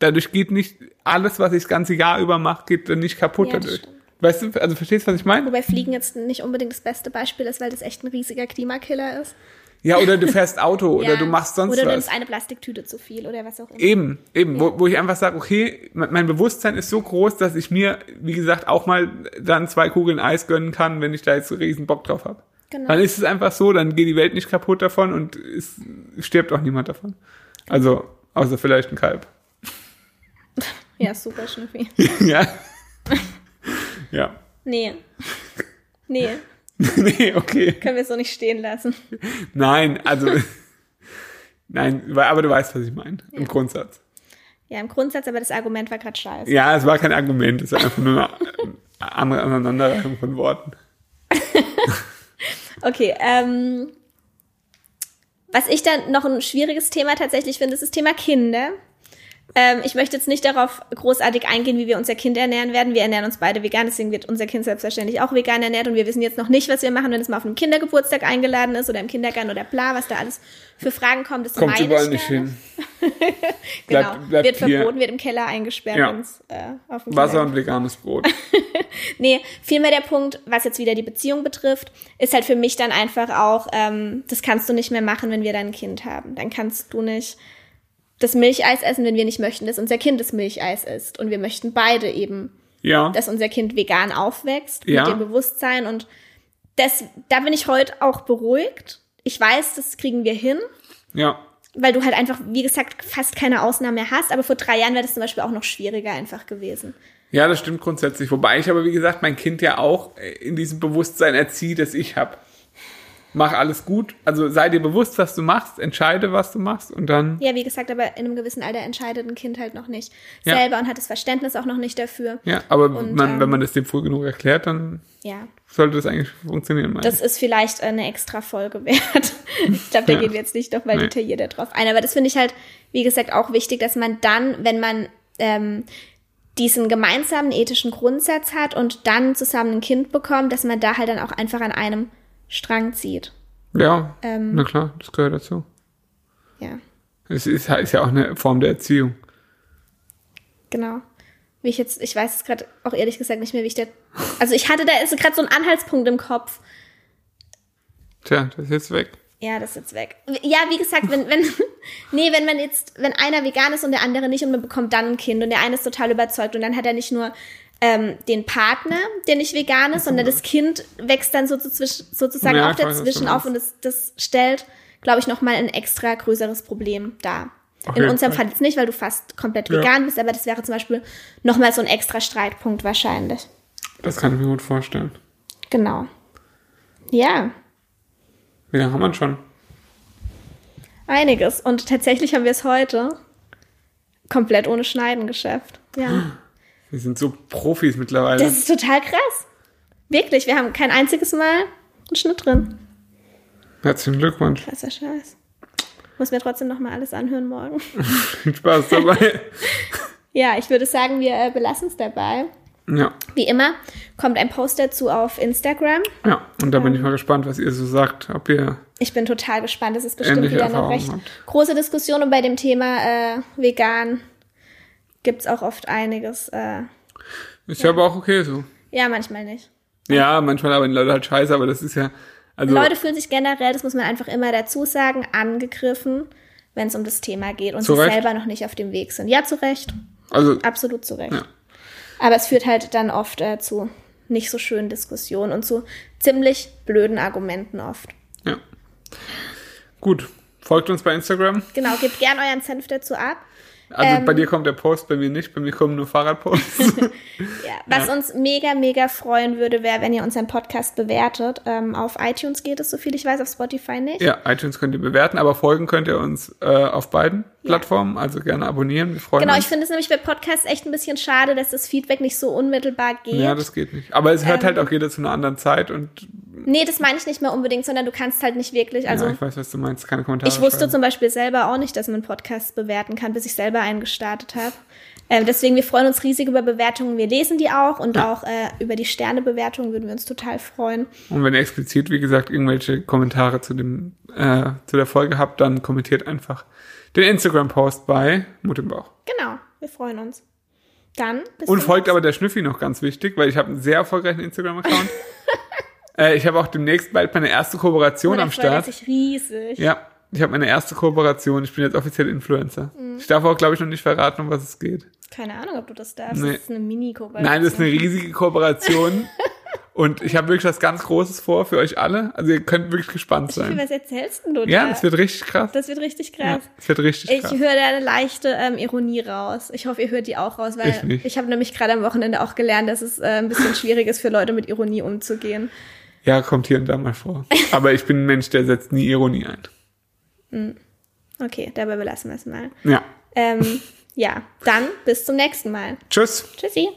Dadurch geht nicht alles, was ich das ganze Jahr über mache, geht dann nicht kaputt Ja, dadurch. stimmt. Weißt du, also verstehst du, was ich meine? Wobei Fliegen jetzt nicht unbedingt das beste Beispiel ist, weil das echt ein riesiger Klimakiller ist. Ja, oder du fährst Auto oder Ja. du machst sonst Oder du was. nimmst eine Plastiktüte zu viel oder was auch immer. Eben, eben, wo, wo ich einfach sage, okay, mein mein Bewusstsein ist so groß, dass ich mir, wie gesagt, auch mal dann zwei Kugeln Eis gönnen kann, wenn ich da jetzt so riesen Bock drauf habe. Genau. Dann ist es einfach so, dann geht die Welt nicht kaputt davon und es stirbt auch niemand davon. Also, außer vielleicht ein Kalb. Ja, super, Schnüffi. ja. Ja. Nee. Nee, nee, okay. können wir so nicht stehen lassen. Nein, also, nein, aber du weißt, was ich meine, im Grundsatz. Ja, im Grundsatz, aber das Argument war gerade scheiße. Ja, es war kein Argument, es war einfach nur eine andere Aneinanderreihung von Worten. Okay, ähm, was ich dann noch ein schwieriges Thema tatsächlich finde, ist das Thema Kinder. Ähm, ich möchte jetzt nicht darauf großartig eingehen, wie wir unser Kind ernähren werden. Wir ernähren uns beide vegan, deswegen wird unser Kind selbstverständlich auch vegan ernährt und wir wissen jetzt noch nicht, was wir machen, wenn es mal auf einem Kindergeburtstag eingeladen ist oder im Kindergarten oder bla, was da alles für Fragen kommen. Das Kommt überall ich nicht hin. Genau, Bleibt- bleibt wird hier. verboten, wird im Keller eingesperrt, Ja. wenn's, äh, auf dem Wasser und veganes Brot. Nee, vielmehr der Punkt, was jetzt wieder die Beziehung betrifft, ist halt für mich dann einfach auch, ähm, das kannst du nicht mehr machen, wenn wir dann ein Kind haben. Dann kannst du nicht das Milcheis essen, wenn wir nicht möchten, dass unser Kind das Milcheis isst. Und wir möchten beide eben, Ja. dass unser Kind vegan aufwächst, Ja. mit dem Bewusstsein. Und das, da bin ich heute auch beruhigt. Ich weiß, das kriegen wir hin, ja. weil du halt einfach, wie gesagt, fast keine Ausnahme mehr hast. Aber vor drei Jahren wäre das zum Beispiel auch noch schwieriger einfach gewesen. Ja, das stimmt grundsätzlich. Wobei ich aber, wie gesagt, mein Kind ja auch in diesem Bewusstsein erziehe, das ich habe. Mach alles gut. Also sei dir bewusst, was du machst, entscheide, was du machst und dann. Ja, wie gesagt, aber in einem gewissen Alter entscheidet ein Kind halt noch nicht Ja. selber und hat das Verständnis auch noch nicht dafür. Ja, aber Und, man, ähm, wenn man das dem früh genug erklärt, dann Ja, sollte das eigentlich funktionieren. das ist vielleicht eine extra Folge wert. Ich glaube, da Ja. gehen wir jetzt nicht doch mal Nee. detaillierter drauf ein. Aber das finde ich halt, wie gesagt, auch wichtig, dass man dann, wenn man ähm, diesen gemeinsamen ethischen Grundsatz hat und dann zusammen ein Kind bekommt, dass man da halt dann auch einfach an einem Strang zieht. Ja, ähm, na klar, das gehört dazu. Ja, Es ist, ist ja auch eine Form der Erziehung. genau. Wie ich jetzt, ich weiß es gerade auch ehrlich gesagt nicht mehr, wie ich da. Also ich hatte da ist gerade so ein Anhaltspunkt im Kopf. Tja, das ist jetzt weg. Ja, das ist jetzt weg. Ja, wie gesagt, wenn, wenn, nee, wenn man jetzt, wenn einer vegan ist und der andere nicht und man bekommt dann ein Kind und der eine ist total überzeugt und dann hat er nicht nur ähm, den Partner, der nicht vegan ist, sondern das Kind wächst dann so zu, zwisch- sozusagen Ja, auch dazwischen auf und das, das stellt, glaube ich, nochmal ein extra größeres Problem dar. Auf In unserem Fall. Fall jetzt nicht, weil du fast komplett Ja. vegan bist, aber das wäre zum Beispiel nochmal so ein extra Streitpunkt wahrscheinlich. Das kann ich mir gut vorstellen. Genau. Ja, Wie lange haben wir schon? Einiges. Und tatsächlich haben wir es heute komplett ohne Schneiden geschafft. Ja. Wir sind so Profis mittlerweile. Das ist total krass. Wirklich, wir haben kein einziges Mal einen Schnitt drin. Herzlichen Glückwunsch. Krasser Scheiß. Muss mir trotzdem nochmal alles anhören morgen. Viel Spaß dabei. Ja, ich würde sagen, wir äh, belassen es dabei. ja. Wie immer kommt ein Post dazu auf Instagram. Ja, und da bin ich mal gespannt, was ihr so sagt, ob ihr Ich bin total gespannt. Das ist bestimmt wieder eine recht habt. große Diskussion. Und bei dem Thema äh, vegan gibt es auch oft einiges. Äh, ist ja aber auch okay so. ja, manchmal nicht. Ja, manchmal arbeiten Leute halt scheiße, aber das ist ja, also, Leute fühlen sich generell, das muss man einfach immer dazu sagen, angegriffen, wenn es um das Thema geht und sie Recht. selber noch nicht auf dem Weg sind. Ja, zu Recht. also, Absolut zu Recht. Ja. Aber es führt halt dann oft äh, zu nicht so schönen Diskussionen und zu ziemlich blöden Argumenten oft. ja. Gut. Folgt uns bei Instagram. Genau, gebt gern euren Senf dazu ab. Also Ähm. bei dir kommt der Post, bei mir nicht. Bei mir kommen nur Fahrradposts. Ja, was uns mega, mega freuen würde, wäre, wenn ihr unseren Podcast bewertet. Ähm, auf iTunes geht es, so viel ich weiß, auf Spotify nicht. ja, iTunes könnt ihr bewerten, aber folgen könnt ihr uns äh, auf beiden Plattformen. Also gerne abonnieren. Wir freuen Genau, ich uns. finde es nämlich bei Podcasts echt ein bisschen schade, dass das Feedback nicht so unmittelbar geht. ja, das geht nicht. Aber es hört Ähm. halt auch jeder zu einer anderen Zeit und nee, das meine ich nicht mehr unbedingt, sondern du kannst halt nicht wirklich, also ja, ich weiß, was du meinst. Keine Kommentare. Ich wusste schreiben. zum Beispiel selber auch nicht, dass man Podcasts bewerten kann, bis ich selber einen gestartet habe. Ähm, deswegen, wir freuen uns riesig über Bewertungen. Wir lesen die auch und auch äh, über die Sternebewertungen würden wir uns total freuen. Und wenn ihr explizit, wie gesagt, irgendwelche Kommentare zu dem äh, zu der Folge habt, dann kommentiert einfach den Instagram-Post bei Mut im Bauch. Genau, wir freuen uns. Dann bis Und folgt aber der Schnüffi noch ganz wichtig, weil ich habe einen sehr erfolgreichen Instagram-Account. äh, ich habe auch demnächst bald meine erste Kooperation er am Start. sich riesig. Ja, ich habe meine erste Kooperation. Ich bin jetzt offiziell Influencer. Mhm. Ich darf auch, glaube ich, noch nicht verraten, um was es geht. Keine Ahnung, ob du das darfst. Nee. Das ist eine Mini-Kooperation. Nein, das ist eine riesige Kooperation. Und ich habe wirklich was ganz Großes vor für euch alle. Also ihr könnt wirklich gespannt Wie sein. was erzählst denn du Ja, da? das wird richtig krass. das wird richtig Ja, krass. das wird richtig Ich krass. höre da eine leichte ähm, Ironie raus. Ich hoffe, ihr hört die auch raus, weil Ich nicht. ich habe nämlich gerade am Wochenende auch gelernt, dass es äh, ein bisschen schwierig ist für Leute mit Ironie umzugehen. Ja, kommt hier und da mal vor. Aber ich bin ein Mensch, der setzt nie Ironie ein. Okay, dabei belassen wir es mal. Ja. Ähm, ja, dann bis zum nächsten Mal. Tschüss. Tschüssi.